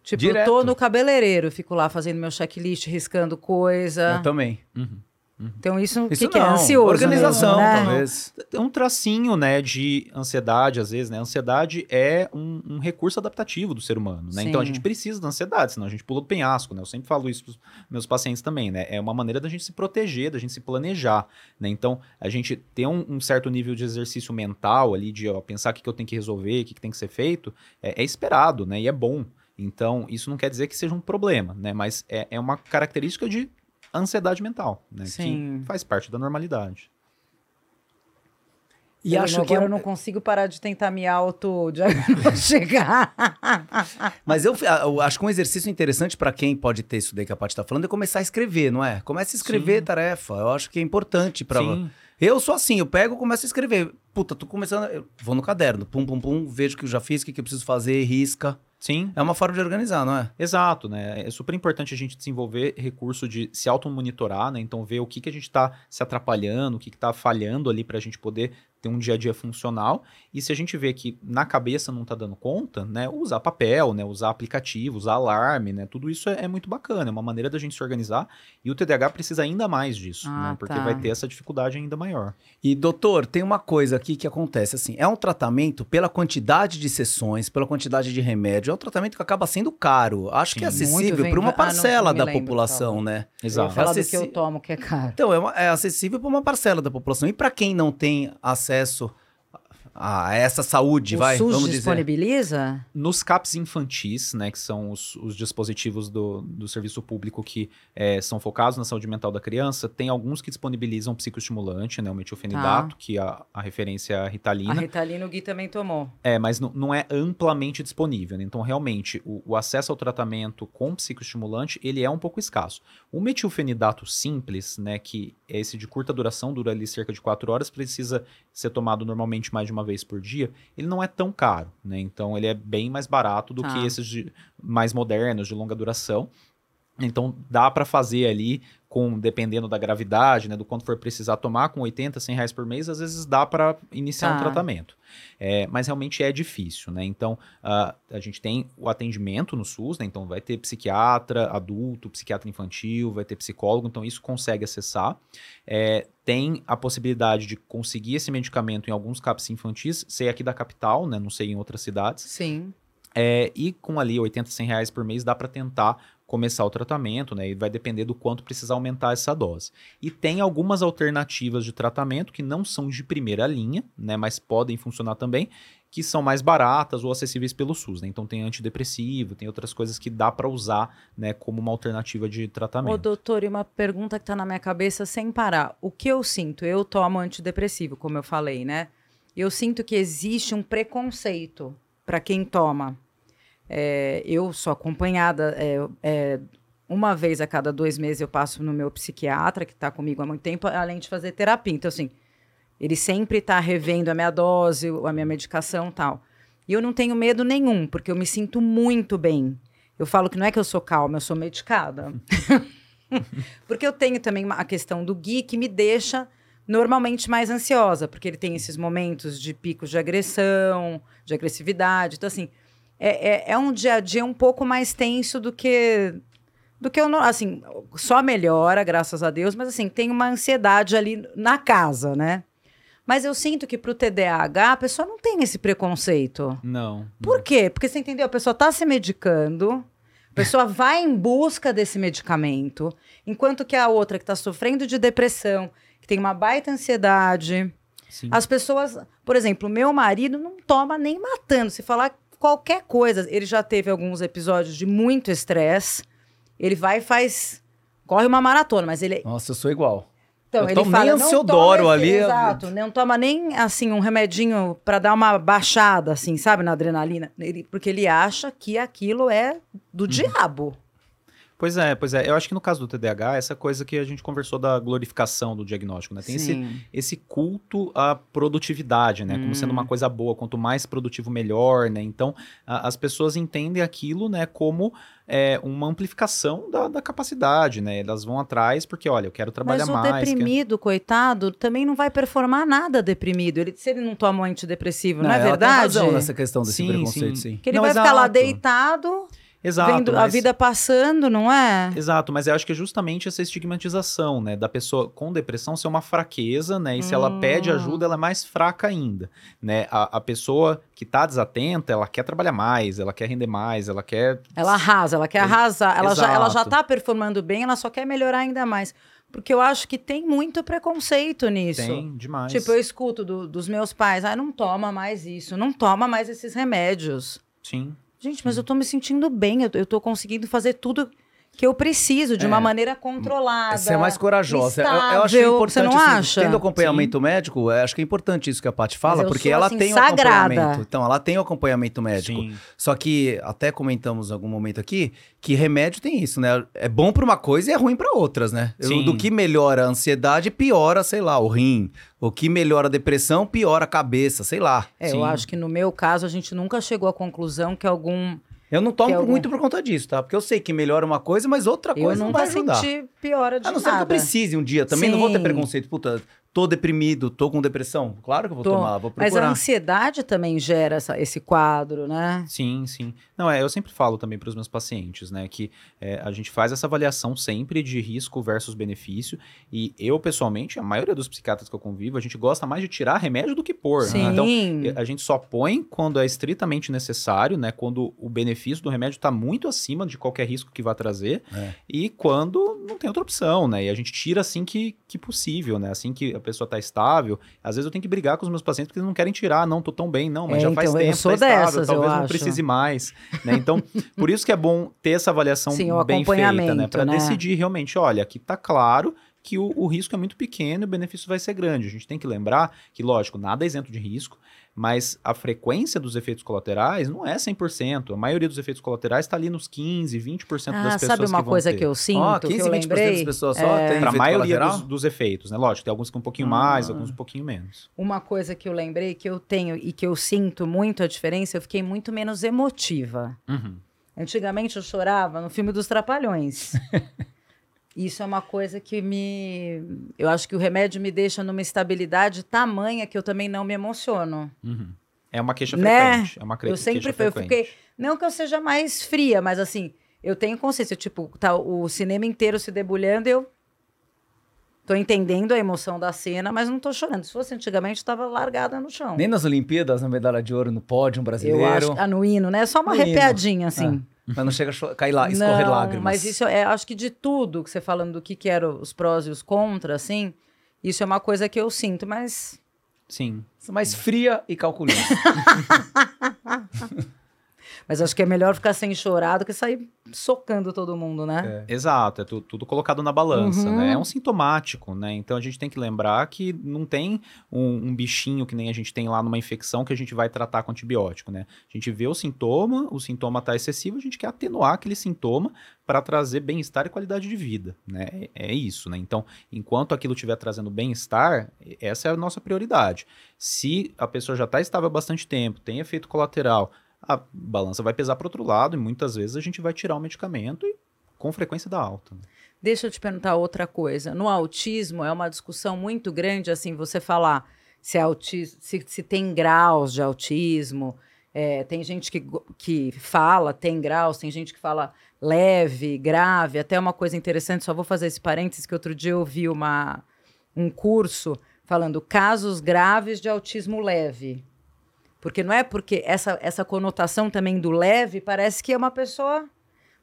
Tipo, Direto. eu tô no cabeleireiro, fico lá fazendo meu checklist, riscando coisa. Eu também. Uhum. Então isso, Isso que, que é? Ansioso Organização, mesmo, né? talvez. É um tracinho, né, de ansiedade, às vezes, né? Ansiedade é um, um recurso adaptativo do ser humano, né? Então a Sim. gente precisa da ansiedade, senão a gente pula do penhasco, né? Eu sempre falo isso pros meus pacientes também, né? É uma maneira da gente se proteger, da gente se planejar, né? Então a gente ter um, um certo nível de exercício mental ali, de ó, pensar o que, que eu tenho que resolver, o que, que tem que ser feito, é, é esperado, né? E é bom. Então, isso não quer dizer que seja um problema, né? Mas é, é uma característica de ansiedade mental, né? Sim. Que faz parte da normalidade. E Eu acho não- que. agora eu não consigo parar de tentar me auto-diagnosticar. Mas eu, eu acho que um exercício interessante para quem pode ter isso daí que a Paty tá falando é começar a escrever, não é? Comece a escrever Sim. tarefa. Eu acho que é importante para. Eu sou assim, eu pego e começo a escrever. Puta, tô começando. Eu vou no caderno, pum, pum, pum, vejo o que eu já fiz, o que, que eu preciso fazer, risca. Sim, É uma forma de organizar, não é? Exato, né? É super importante a gente desenvolver recurso de se automonitorar, né? Então ver o que, que a gente está se atrapalhando, o que está falhando ali para a gente poder ter um dia a dia funcional. E se a gente vê que na cabeça não está dando conta, né? Usar papel, né? Usar aplicativo, usar alarme, né? Tudo isso é, é muito bacana, é uma maneira da gente se organizar. E o TDAH precisa ainda mais disso, Ah, né? Porque tá. vai ter essa dificuldade ainda maior. E, doutor, tem uma coisa aqui que acontece assim: é um tratamento pela quantidade de sessões, pela quantidade de remédio, é um tratamento que acaba sendo caro. Acho que é Sim. acessível para uma Ah, não- parcela me da lembro, população, né? Eu Exato. falar do que Acessi- eu tomo, que é caro. Então, é, uma- é acessível para uma parcela da população. E para quem não tem acesso a essa saúde, o vai, SUS vamos dizer. disponibiliza? Nos CAPs infantis, né, que são os, os dispositivos do, do serviço público que eh, são focados na saúde mental da criança, tem alguns que disponibilizam psicoestimulante, né, o metilfenidato, que a, a referência é a A ritalina. Ritalina o Gui também tomou. É, mas não, não é amplamente disponível. né? Então, realmente, o, o acesso ao tratamento com psicoestimulante, ele é um pouco escasso. O metilfenidato simples, né, que é esse de curta duração, dura ali cerca de 4 horas, precisa ser tomado normalmente mais de uma vez por dia, ele não é tão caro, né? Então, ele é bem mais barato do Tá. que esses de- mais modernos, de longa duração. Então, dá para fazer ali com, dependendo da gravidade, né, do quanto for precisar tomar, com 80, 100 reais por mês, às vezes dá para iniciar um Tá. tratamento. É, mas realmente é difícil, né? Então, ah, a gente tem o atendimento no SUS, né? Então, vai ter psiquiatra adulto, psiquiatra infantil, vai ter psicólogo, então isso consegue acessar. É, tem a possibilidade de conseguir esse medicamento em alguns CAPs infantis, sei aqui da capital, né? Não sei em outras cidades. Sim. É, e com ali 80, 100 reais por mês dá para tentar começar o tratamento, né? E vai depender do quanto precisa aumentar essa dose. E tem algumas alternativas de tratamento que não são de primeira linha, né? Mas podem funcionar também, que são mais baratas ou acessíveis pelo SUS, né? Então tem antidepressivo, tem outras coisas que dá para usar, né? Como uma alternativa de tratamento. Ô, doutor, e uma pergunta que tá na minha cabeça sem parar. O que eu sinto? Eu tomo antidepressivo, como eu falei, né? Eu sinto que existe um preconceito para quem toma. É, eu sou acompanhada, é, é, uma vez a cada dois meses eu passo no meu psiquiatra, que está comigo há muito tempo, além de fazer terapia. Então, assim, ele sempre está revendo a minha dose, a minha medicação tal. E eu não tenho medo nenhum, porque eu me sinto muito bem. Eu falo que não é que eu sou calma, eu sou medicada. porque eu tenho também a questão do Gui que me deixa normalmente mais ansiosa, porque ele tem esses momentos de picos de agressão, de agressividade. Então, assim, é, é, é um dia a dia um pouco mais tenso do que. Do que eu não. Assim, só melhora, graças a Deus, mas assim, tem uma ansiedade ali na casa, né? Mas eu sinto que pro TDAH a pessoa não tem esse preconceito. Não. Por quê? Porque você entendeu? A pessoa está se medicando, a pessoa vai em busca desse medicamento, enquanto que a outra que está sofrendo de depressão, que tem uma baita ansiedade. Sim. As pessoas, por exemplo, meu marido não toma nem matando. Se falar qualquer coisa, ele já teve alguns episódios de muito estresse. Ele vai e faz. Corre uma maratona, mas ele. Nossa, eu sou igual. Então, Eu ele fala, nem não Ansiodoro toma esse- ali, Exato, não toma nem, assim, um remedinho pra dar uma baixada, assim, sabe, na adrenalina. Ele, porque ele acha que aquilo é do Uhum. diabo. Pois é, pois é. Eu acho que no caso do TDAH, essa coisa que a gente conversou da glorificação do diagnóstico, né? Tem esse, Sim. esse culto à produtividade, né? Como sendo uma coisa boa, quanto mais produtivo, melhor, né? Então, a- as pessoas entendem aquilo, né, como é, uma amplificação da, da capacidade, né? Elas vão atrás porque, olha, eu quero trabalhar Mas o mais. quero- deprimido, coitado, também não vai performar nada deprimido. Ele, se ele não toma um antidepressivo, não, é ela tem verdade? razão nessa questão desse Sim, preconceito, sim. sim. Que ele Não, vai ficar lá exato. deitado, Exato, vendo a mas- vida passando, não é? Exato, mas eu acho que é justamente essa estigmatização, né, da pessoa com depressão ser uma fraqueza, né, e se ela Hum. pede ajuda, ela é mais fraca ainda, né, a, a pessoa que tá desatenta, ela quer trabalhar mais, ela quer render mais, ela quer... Ela arrasa, ela quer arrasar. Ela já, ela já tá performando bem, ela só quer melhorar ainda mais. Porque eu acho que tem muito preconceito nisso. Tem demais. Tipo, eu escuto do- dos meus pais, ah, não toma mais isso, não toma mais esses remédios. Sim. Gente, mas eu tô me sentindo bem, eu, eu tô conseguindo fazer tudo que eu preciso de É. uma maneira controlada. Você é mais corajosa. Eu- eu, acho importante, Você não assim, acha? tendo acompanhamento médico, eu acho que é importante isso que a Paty fala, porque sou, ela assim, tem o acompanhamento. Então, ela tem o acompanhamento médico. Sim. Só que, até comentamos em algum momento aqui, que remédio tem isso, né? É bom pra uma coisa e é ruim pra outras, né? Eu- Sim. Do que melhora a ansiedade, piora, sei lá, o rim. O que melhora a depressão, piora a cabeça, sei lá. É, Sim. eu acho que no meu caso a gente nunca chegou à conclusão que algum. Eu não tomo algum- muito por conta disso, tá? Porque eu sei que melhora uma coisa, mas outra Eu coisa não vai nunca ajudar. senti piora de A não ser que eu precise um dia. Também não vou ter Sim. preconceito. Puta, tô deprimido, tô com depressão. Claro que eu vou Tô. tomar, vou Mas a procurar. ansiedade também gera essa- esse quadro, né? Sim, sim. Não, é, eu sempre falo também para os meus pacientes, né, que é, a gente faz essa avaliação sempre de risco versus benefício. E eu, pessoalmente, a maioria dos psiquiatras que eu convivo, a gente gosta mais de tirar remédio do que pôr. né? Sim. Então, a gente só põe quando é estritamente necessário, né? Quando o benefício do remédio está muito acima de qualquer risco que vá trazer É. e quando não tem outra opção, né? E a gente tira assim que, que possível, né? Assim que a pessoa está estável. Às vezes eu tenho que brigar com os meus pacientes porque eles não querem tirar, não, tô tão bem, não, mas É, já faz então, eu tempo, sou tá estável, dessas, talvez eu não precise mais, né? Então, por isso que é bom ter essa avaliação Sim, bem feita, né? Para né? decidir realmente, olha, aqui tá claro que o, o risco é muito pequeno e o benefício vai ser grande. A gente tem que lembrar que, lógico, nada é isento de risco, mas a frequência dos efeitos colaterais não é 100%. A maioria dos efeitos colaterais está ali nos 15, 20% das Ah, pessoas sabe uma que vão coisa ter. que eu sinto, que 15, eu 20% lembrei? das pessoas só É. tem Para a maioria dos, dos efeitos, né? Lógico, tem alguns que um pouquinho Ah. mais, alguns um pouquinho menos. Uma coisa que eu lembrei que eu tenho e que eu sinto muito a diferença, eu fiquei muito menos emotiva. Uhum. Antigamente eu chorava no filme dos Trapalhões. Isso é uma coisa que me. Eu acho que o remédio me deixa numa estabilidade tamanha que eu também não me emociono. Uhum. É uma queixa Né? frequente. É uma cre- eu sempre eu fiquei. Não que eu seja mais fria, mas assim, eu tenho consciência. Tipo, tá o cinema inteiro se debulhando e eu. Tô entendendo a emoção da cena, mas não tô chorando. Se fosse antigamente, eu tava largada no chão. Nem nas Olimpíadas, na medalha de ouro no pódio brasileiro. eu acho ah, no hino, né? É só uma No hino. arrepiadinha, assim. Mas não chega a cair lá, escorrer Não, lágrimas. Mas isso é, acho que de tudo que você falando do que, que eram os prós e os contras, assim, isso é uma coisa que eu sinto, mas Sim. Mais fria e calculista. Mas acho que é melhor ficar sem chorar do que sair socando todo mundo, né? Exato, é tu- tudo colocado na balança, Uhum. né? É um sintomático, né? Então a gente tem que lembrar que não tem um, um bichinho que nem a gente tem lá numa infecção que a gente vai tratar com antibiótico, né? A gente vê o sintoma, o sintoma tá excessivo, a gente quer atenuar aquele sintoma para trazer bem-estar e qualidade de vida, né? É, é isso, né? Então, enquanto aquilo estiver trazendo bem-estar, essa é a nossa prioridade. Se a pessoa já está estável há bastante tempo, tem efeito colateral, a balança vai pesar para outro lado e muitas vezes a gente vai tirar o medicamento e com frequência dá alta. né? Deixa eu te perguntar outra coisa. No autismo é uma discussão muito grande, assim, você falar se, é autis se, se tem graus de autismo. É, tem gente que, que fala, tem graus, tem gente que fala leve, grave. Até uma coisa interessante, só vou fazer esse parênteses, que outro dia eu vi uma, um curso falando casos graves de autismo leve. Porque não é porque essa, essa conotação também do leve parece que é uma pessoa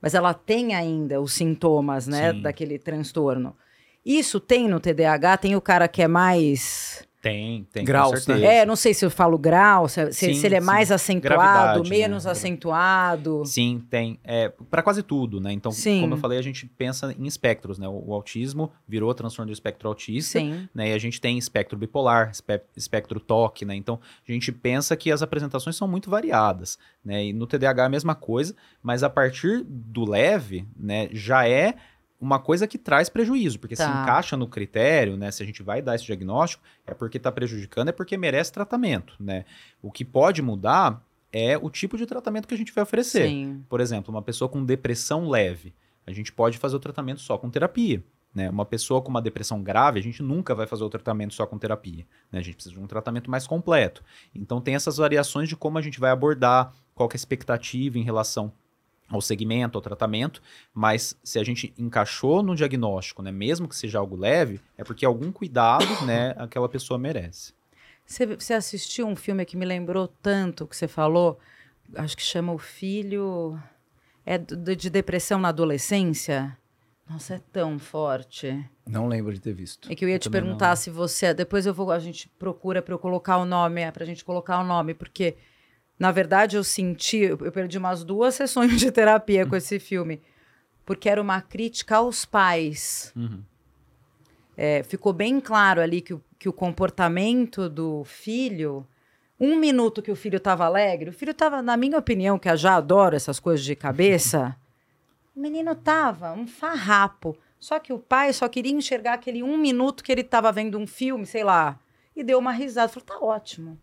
mas ela tem ainda os sintomas, né, Sim. daquele transtorno. Isso tem no TDAH, tem o cara que é mais. Tem, tem. Graus, né? certeza. É, não sei se eu falo grau, se, Sim, se ele é sim. mais acentuado, Gravidade, né? menos acentuado. Sim, tem. É, para quase tudo, né? Então, Sim. como eu falei, a gente pensa em espectros, né? O, o autismo virou transtorno do espectro autista, Sim. né? E a gente tem espectro bipolar, espe- espectro TOC, né? Então, a gente pensa que as apresentações são muito variadas, né? E no TDAH é a mesma coisa, mas a partir do leve, né, já é uma coisa que traz prejuízo, porque se Tá. encaixa no critério, né? Se a gente vai dar esse diagnóstico, é porque está prejudicando, é porque merece tratamento, né? O que pode mudar é o tipo de tratamento que a gente vai oferecer. Sim. Por exemplo, uma pessoa com depressão leve, a gente pode fazer o tratamento só com terapia. Né? Uma pessoa com uma depressão grave, a gente nunca vai fazer o tratamento só com terapia. né? A gente precisa de um tratamento mais completo. Então tem essas variações de como a gente vai abordar, qual que é a expectativa em relação ao segmento, ao tratamento, mas se a gente encaixou no diagnóstico, né, mesmo que seja algo leve, é porque algum cuidado, né, aquela pessoa merece. Você, assistiu um filme que me lembrou tanto que você falou? Acho que chama O Filho. É do- de depressão na adolescência? Nossa, é tão forte. Não lembro de ter visto. É que eu ia Eu te perguntar se você. Depois eu vou. A gente procura para eu colocar o nome, é, pra gente colocar o nome, porque, na verdade, eu senti. Eu perdi umas duas sessões de terapia com esse filme. porque era uma crítica aos pais. Uhum. É, ficou bem claro ali que o, que o comportamento do filho. Um minuto que o filho estava alegre, o filho estava, na minha opinião, que eu já adoro essas coisas de cabeça, o menino tava um farrapo. Só que o pai só queria enxergar aquele um minuto que ele estava vendo um filme, sei lá, e deu uma risada. Falou, tá ótimo.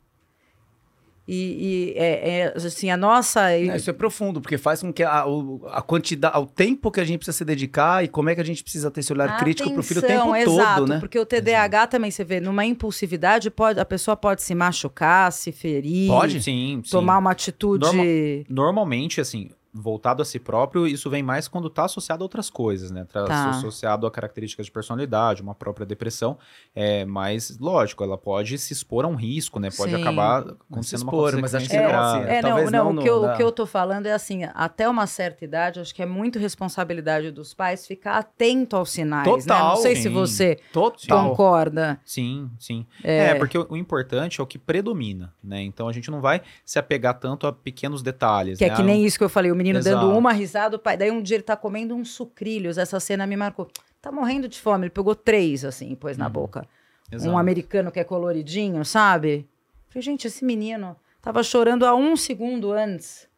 E, e é, é, assim, a nossa. É, isso é profundo, porque faz com que a, o- a quantidade, o tempo que a gente precisa se dedicar e como é que a gente precisa ter esse olhar crítico pro filho o tempo Atenção, exato, todo, né? Porque o TDAH também, você vê, numa impulsividade, pode, a pessoa pode se machucar, se ferir, Pode? Sim, sim. tomar uma atitude. Norma- Normalmente, assim, voltado a si próprio, isso vem mais quando está associado a outras coisas, né? Tá Tá. associado a características de personalidade, uma própria depressão. É, mas, lógico, ela pode se expor a um risco, né? Pode Sim. acabar se acontecendo uma expor, mas acho que consequência não, grave. assim, É, não, Talvez não, não o, que eu, o que eu tô falando é assim, até uma certa idade, acho que é muito responsabilidade dos pais ficar atento aos sinais, né? Total, Não sei se sim. você Total. concorda. Sim, sim. É, É. porque o, o importante é o que predomina, né? Então a gente não vai se apegar tanto a pequenos detalhes. Que é né? que nem isso que eu falei, o menino dando Exato. uma risada, o pai. Daí um dia ele tá comendo uns sucrilhos, essa cena me marcou. Tá morrendo de fome, ele pegou três, assim, pôs na boca. Exato. Um americano que é coloridinho, sabe? Falei, gente, esse menino tava chorando há um segundo antes.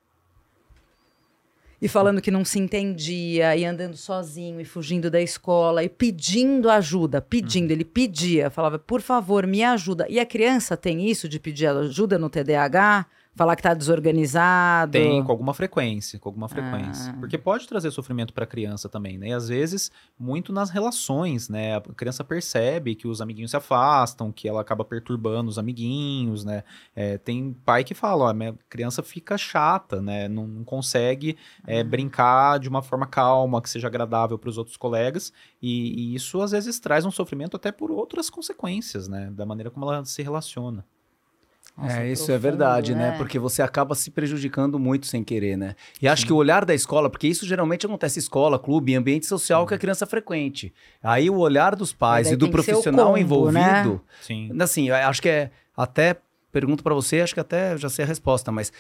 E falando que não se entendia, e andando sozinho, e fugindo da escola, e pedindo ajuda, pedindo. Ele pedia, falava, por favor, me ajuda. E a criança tem isso de pedir ajuda no TDAH? Falar que tá desorganizado? Tem, com alguma frequência, com alguma frequência. Ah. Porque pode trazer sofrimento para a criança também, né? E às vezes, muito nas relações, né? A criança percebe que os amiguinhos se afastam, que ela acaba perturbando os amiguinhos, né? É, tem pai que fala, ó, minha criança fica chata, né? Não, não consegue é, Ah. brincar de uma forma calma, que seja agradável para os outros colegas. E, e isso, às vezes, traz um sofrimento até por outras consequências, né? Da maneira como ela se relaciona. Nossa, é, isso é profundo, verdade, né? Porque você acaba se prejudicando muito sem querer, né? E acho que o olhar da escola, porque isso geralmente acontece em escola, clube, ambiente social que a criança frequente. Aí o olhar dos pais e do profissional combo, envolvido, né? Sim. assim, acho que é até pergunto pra você, acho que até já sei a resposta, mas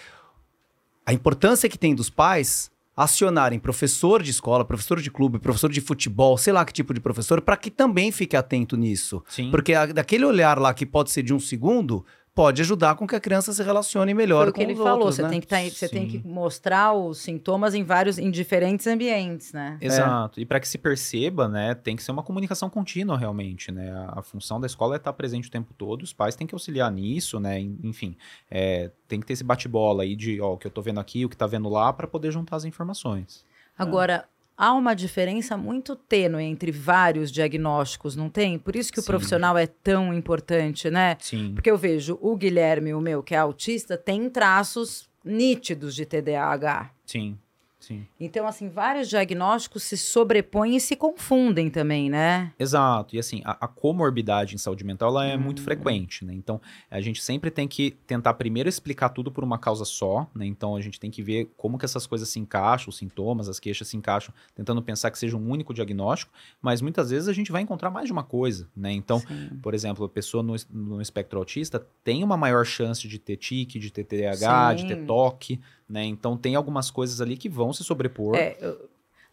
a importância que tem dos pais acionarem professor de escola, professor de clube, professor de futebol, sei lá que tipo de professor, para que também fique atento nisso. Sim. Porque a- daquele olhar lá que pode ser de um segundo, pode ajudar com que a criança se relacione melhor Foi o com que ele os falou. outros, Você, né? tem que tá, você tem que mostrar os sintomas em vários, em diferentes ambientes, né? Exato. E para que se perceba, né, tem que ser uma comunicação contínua realmente, né? A, a função da escola é estar presente o tempo todo, os pais têm que auxiliar nisso, né? En- Enfim, é, tem que ter esse bate-bola aí de, ó, o que eu tô vendo aqui, o que tá vendo lá, para poder juntar as informações. Agora, há uma diferença muito tênue entre vários diagnósticos, não tem? Por isso que o Sim. profissional é tão importante, né? Sim. Porque eu vejo o Guilherme, o meu, que é autista, tem traços nítidos de TDAH. Sim. Sim. Então, assim, vários diagnósticos se sobrepõem e se confundem também, né? Exato. E assim, a, a comorbidade em saúde mental ela é Hum. muito frequente, né? Então, a gente sempre tem que tentar primeiro explicar tudo por uma causa só, né? Então, a gente tem que ver como que essas coisas se encaixam, os sintomas, as queixas se encaixam, tentando pensar que seja um único diagnóstico, mas muitas vezes a gente vai encontrar mais de uma coisa, né? Então, Sim. por exemplo, a pessoa no, no espectro autista tem uma maior chance de ter tique, de ter TDAH, de Sim. ter toque, né? Então, tem algumas coisas ali que vão se sobrepor. É,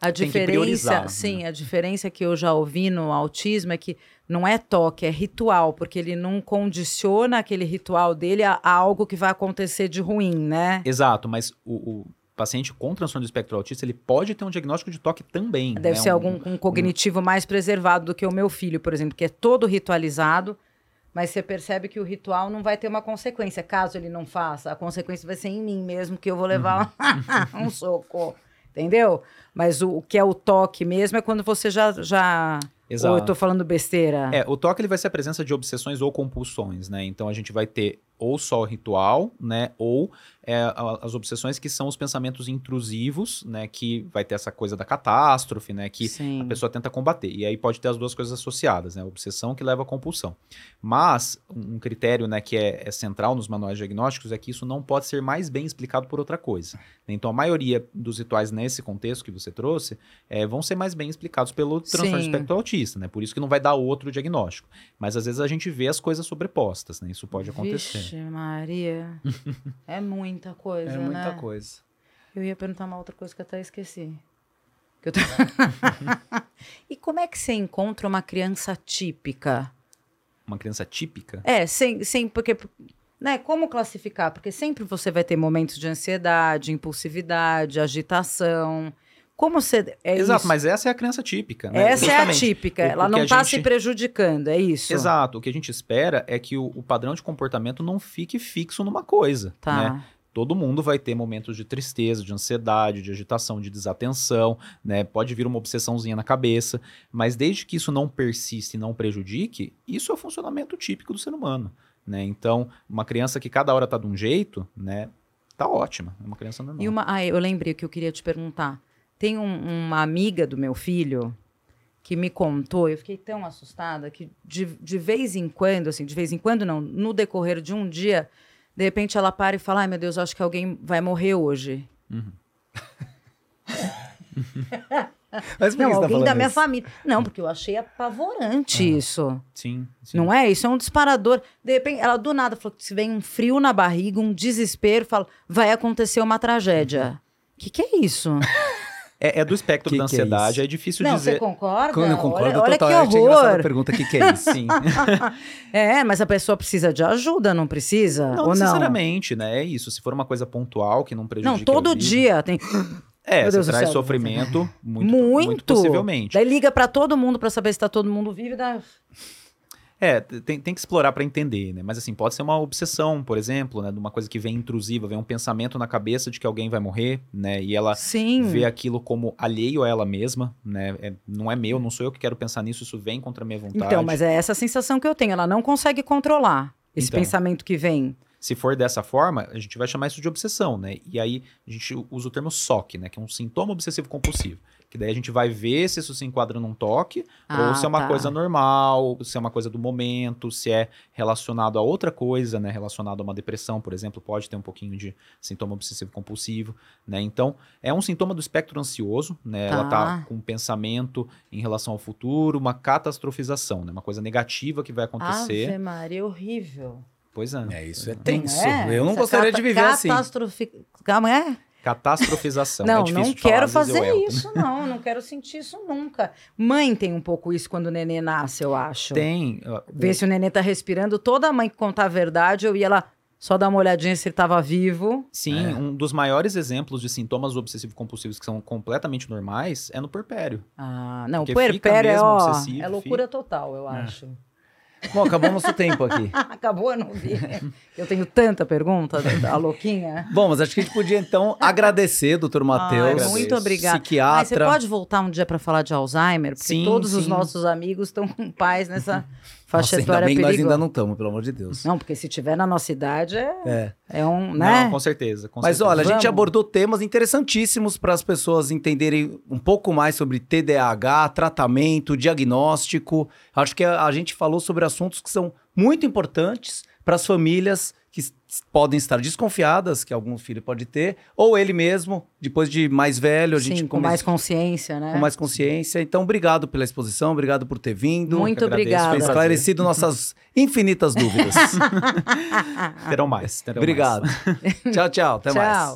a diferença, né? sim, a diferença que eu já ouvi no autismo é que não é toque, é ritual, porque ele não condiciona aquele ritual dele a, a algo que vai acontecer de ruim, né? Exato, mas o, o paciente com transtorno do espectro autista, ele pode ter um diagnóstico de toque também. Deve né? ser Um- algum um cognitivo mais preservado do que o meu filho, por exemplo, que é todo ritualizado, mas você percebe que o ritual não vai ter uma consequência, caso ele não faça. A consequência vai ser em mim mesmo, que eu vou levar um soco. Entendeu? Mas o, o que é o toque mesmo é quando você já. já... Exato. Ou eu tô falando besteira? É, o toque ele vai ser a presença de obsessões ou compulsões, né? Então a gente vai ter ou só ritual, né? Ou é, as obsessões que são os pensamentos intrusivos, né? Que vai ter essa coisa da catástrofe, né? Que Sim. a pessoa tenta combater. E aí pode ter as duas coisas associadas, né? A obsessão que leva à compulsão. Mas um critério, né, que é, é central nos manuais diagnósticos é que isso não pode ser mais bem explicado por outra coisa. Então a maioria dos rituais nesse contexto que você trouxe é, vão ser mais bem explicados pelo transtorno Sim. espectro autista, né? Por isso que não vai dar outro diagnóstico. Mas às vezes a gente vê as coisas sobrepostas, né? Isso pode acontecer. Vixe, Maria. é muita coisa, É muita né? coisa. Eu ia perguntar uma outra coisa que eu até esqueci. Que eu tô- e como é que você encontra uma criança típica? Uma criança típica. É, sem, sem porque, né, como classificar? Porque sempre você vai ter momentos de ansiedade, impulsividade, agitação. Como você é Exato, isso? mas essa é a criança típica. né? essa é a Justamente. típica. Ela o não está gente- se prejudicando, é isso. Exato. O que a gente espera é que o, o padrão de comportamento não fique fixo numa coisa. Tá. né? Todo mundo vai ter momentos de tristeza, de ansiedade, de agitação, de desatenção, né? Pode vir uma obsessãozinha na cabeça, mas desde que isso não persista e não prejudique, isso é o funcionamento típico do ser humano, né? Então, uma criança que cada hora tá de um jeito, né? Tá ótima, é uma criança normal. E uma, ah, eu lembrei que eu queria te perguntar. Tem um- uma amiga do meu filho que me contou, eu fiquei tão assustada que de, de vez em quando, assim, de vez em quando não, no decorrer de um dia, de repente ela para e fala: ai meu Deus, acho que alguém vai morrer hoje. Mas por que Não, tá alguém falando da minha isso? família. Não, porque eu achei apavorante isso. Sim, sim. Não é? Isso é um disparador. De repente, ela do nada falou que se vem um frio na barriga, um desespero, fala, vai acontecer uma tragédia. O que, que é isso? É, é do espectro Que da que é ansiedade, isso? é, difícil Não, dizer. você concorda? Quando eu concordo olha, olha total, que eu achei engraçada a horror. pergunta, o que, que é isso? Sim. É, mas a pessoa precisa de ajuda, não precisa? Não Ou não? necessariamente, né? É isso. Se for uma coisa pontual que não prejudique Não, todo dia tem. É, Meu você Deus traz céu. sofrimento muito, Muito. muito possivelmente. Daí liga pra todo mundo pra saber se tá todo mundo vivo e dá. É, tem, tem que explorar para entender, né? Mas assim, pode ser uma obsessão, por exemplo, né? De uma coisa que vem intrusiva, vem um pensamento na cabeça de que alguém vai morrer, né? E ela Sim. vê aquilo como alheio a ela mesma, né? É- não é meu, não sou eu que quero pensar nisso, isso vem contra a minha vontade. Então, mas é essa sensação que eu tenho. Ela não consegue controlar esse Então. pensamento que vem. Se for dessa forma, a gente vai chamar isso de obsessão, né? E aí a gente usa o termo SOC, né? Que é um sintoma obsessivo compulsivo. Que daí a gente vai ver se isso se enquadra num toque, Ah, ou se é uma tá. coisa normal, se é uma coisa do momento, se é relacionado a outra coisa, né? Relacionado a uma depressão, por exemplo, pode ter um pouquinho de sintoma obsessivo compulsivo, né? Então, é um sintoma do espectro ansioso, né? Ela Tá. tá com um pensamento em relação ao futuro, uma catastrofização, né? Uma coisa negativa que vai acontecer. Ave Maria, horrível. Pois é. É, isso é Não tenso. é? Eu não Essa gostaria de viver assim. catástrofe- Calma, é? Catastrofização. Não, é não falar, quero eu fazer isso, não. Não quero sentir isso nunca. Mãe tem um pouco isso quando o nenê nasce, eu acho. Tem. Ver se o nenê tá respirando. Toda mãe que contar a verdade, eu ia lá só dar uma olhadinha se ele tava vivo. Sim, É. um dos maiores exemplos de sintomas obsessivo-compulsivos que são completamente normais é no puerpério. Ah, não, Porque puerpério fica é, mesmo ó, obsessivo, é loucura total, eu acho. Bom, acabou nosso tempo aqui. Acabou, eu não vi. Eu tenho tanta pergunta, a louquinha. Bom, mas acho que a gente podia então agradecer, doutor Matheus. muito obrigada. Mas você Psiquiatra. pode voltar um dia para falar de Alzheimer? Porque Sim, todos os sim. nossos amigos estão com pais nessa faixa Nossa, ainda etária bem que nós perigosa. ainda não estamos, pelo amor de Deus. Não, porque se tiver na nossa idade é, É. é um, né? Não, com certeza. com Mas certeza. olha, a gente Vamos. abordou temas interessantíssimos para as pessoas entenderem um pouco mais sobre TDAH, tratamento, diagnóstico. Acho que a, a gente falou sobre assuntos que são muito importantes para as famílias que podem estar desconfiadas que algum filho pode ter, ou ele mesmo, depois de mais velho, a gente Sim, com come- mais consciência, né? com mais consciência. Então, obrigado pela exposição, obrigado por ter vindo. Muito obrigada. Foi esclarecido nossas infinitas dúvidas. Terão mais. Terão mais. obrigado. tchau, tchau. Até mais. Tchau.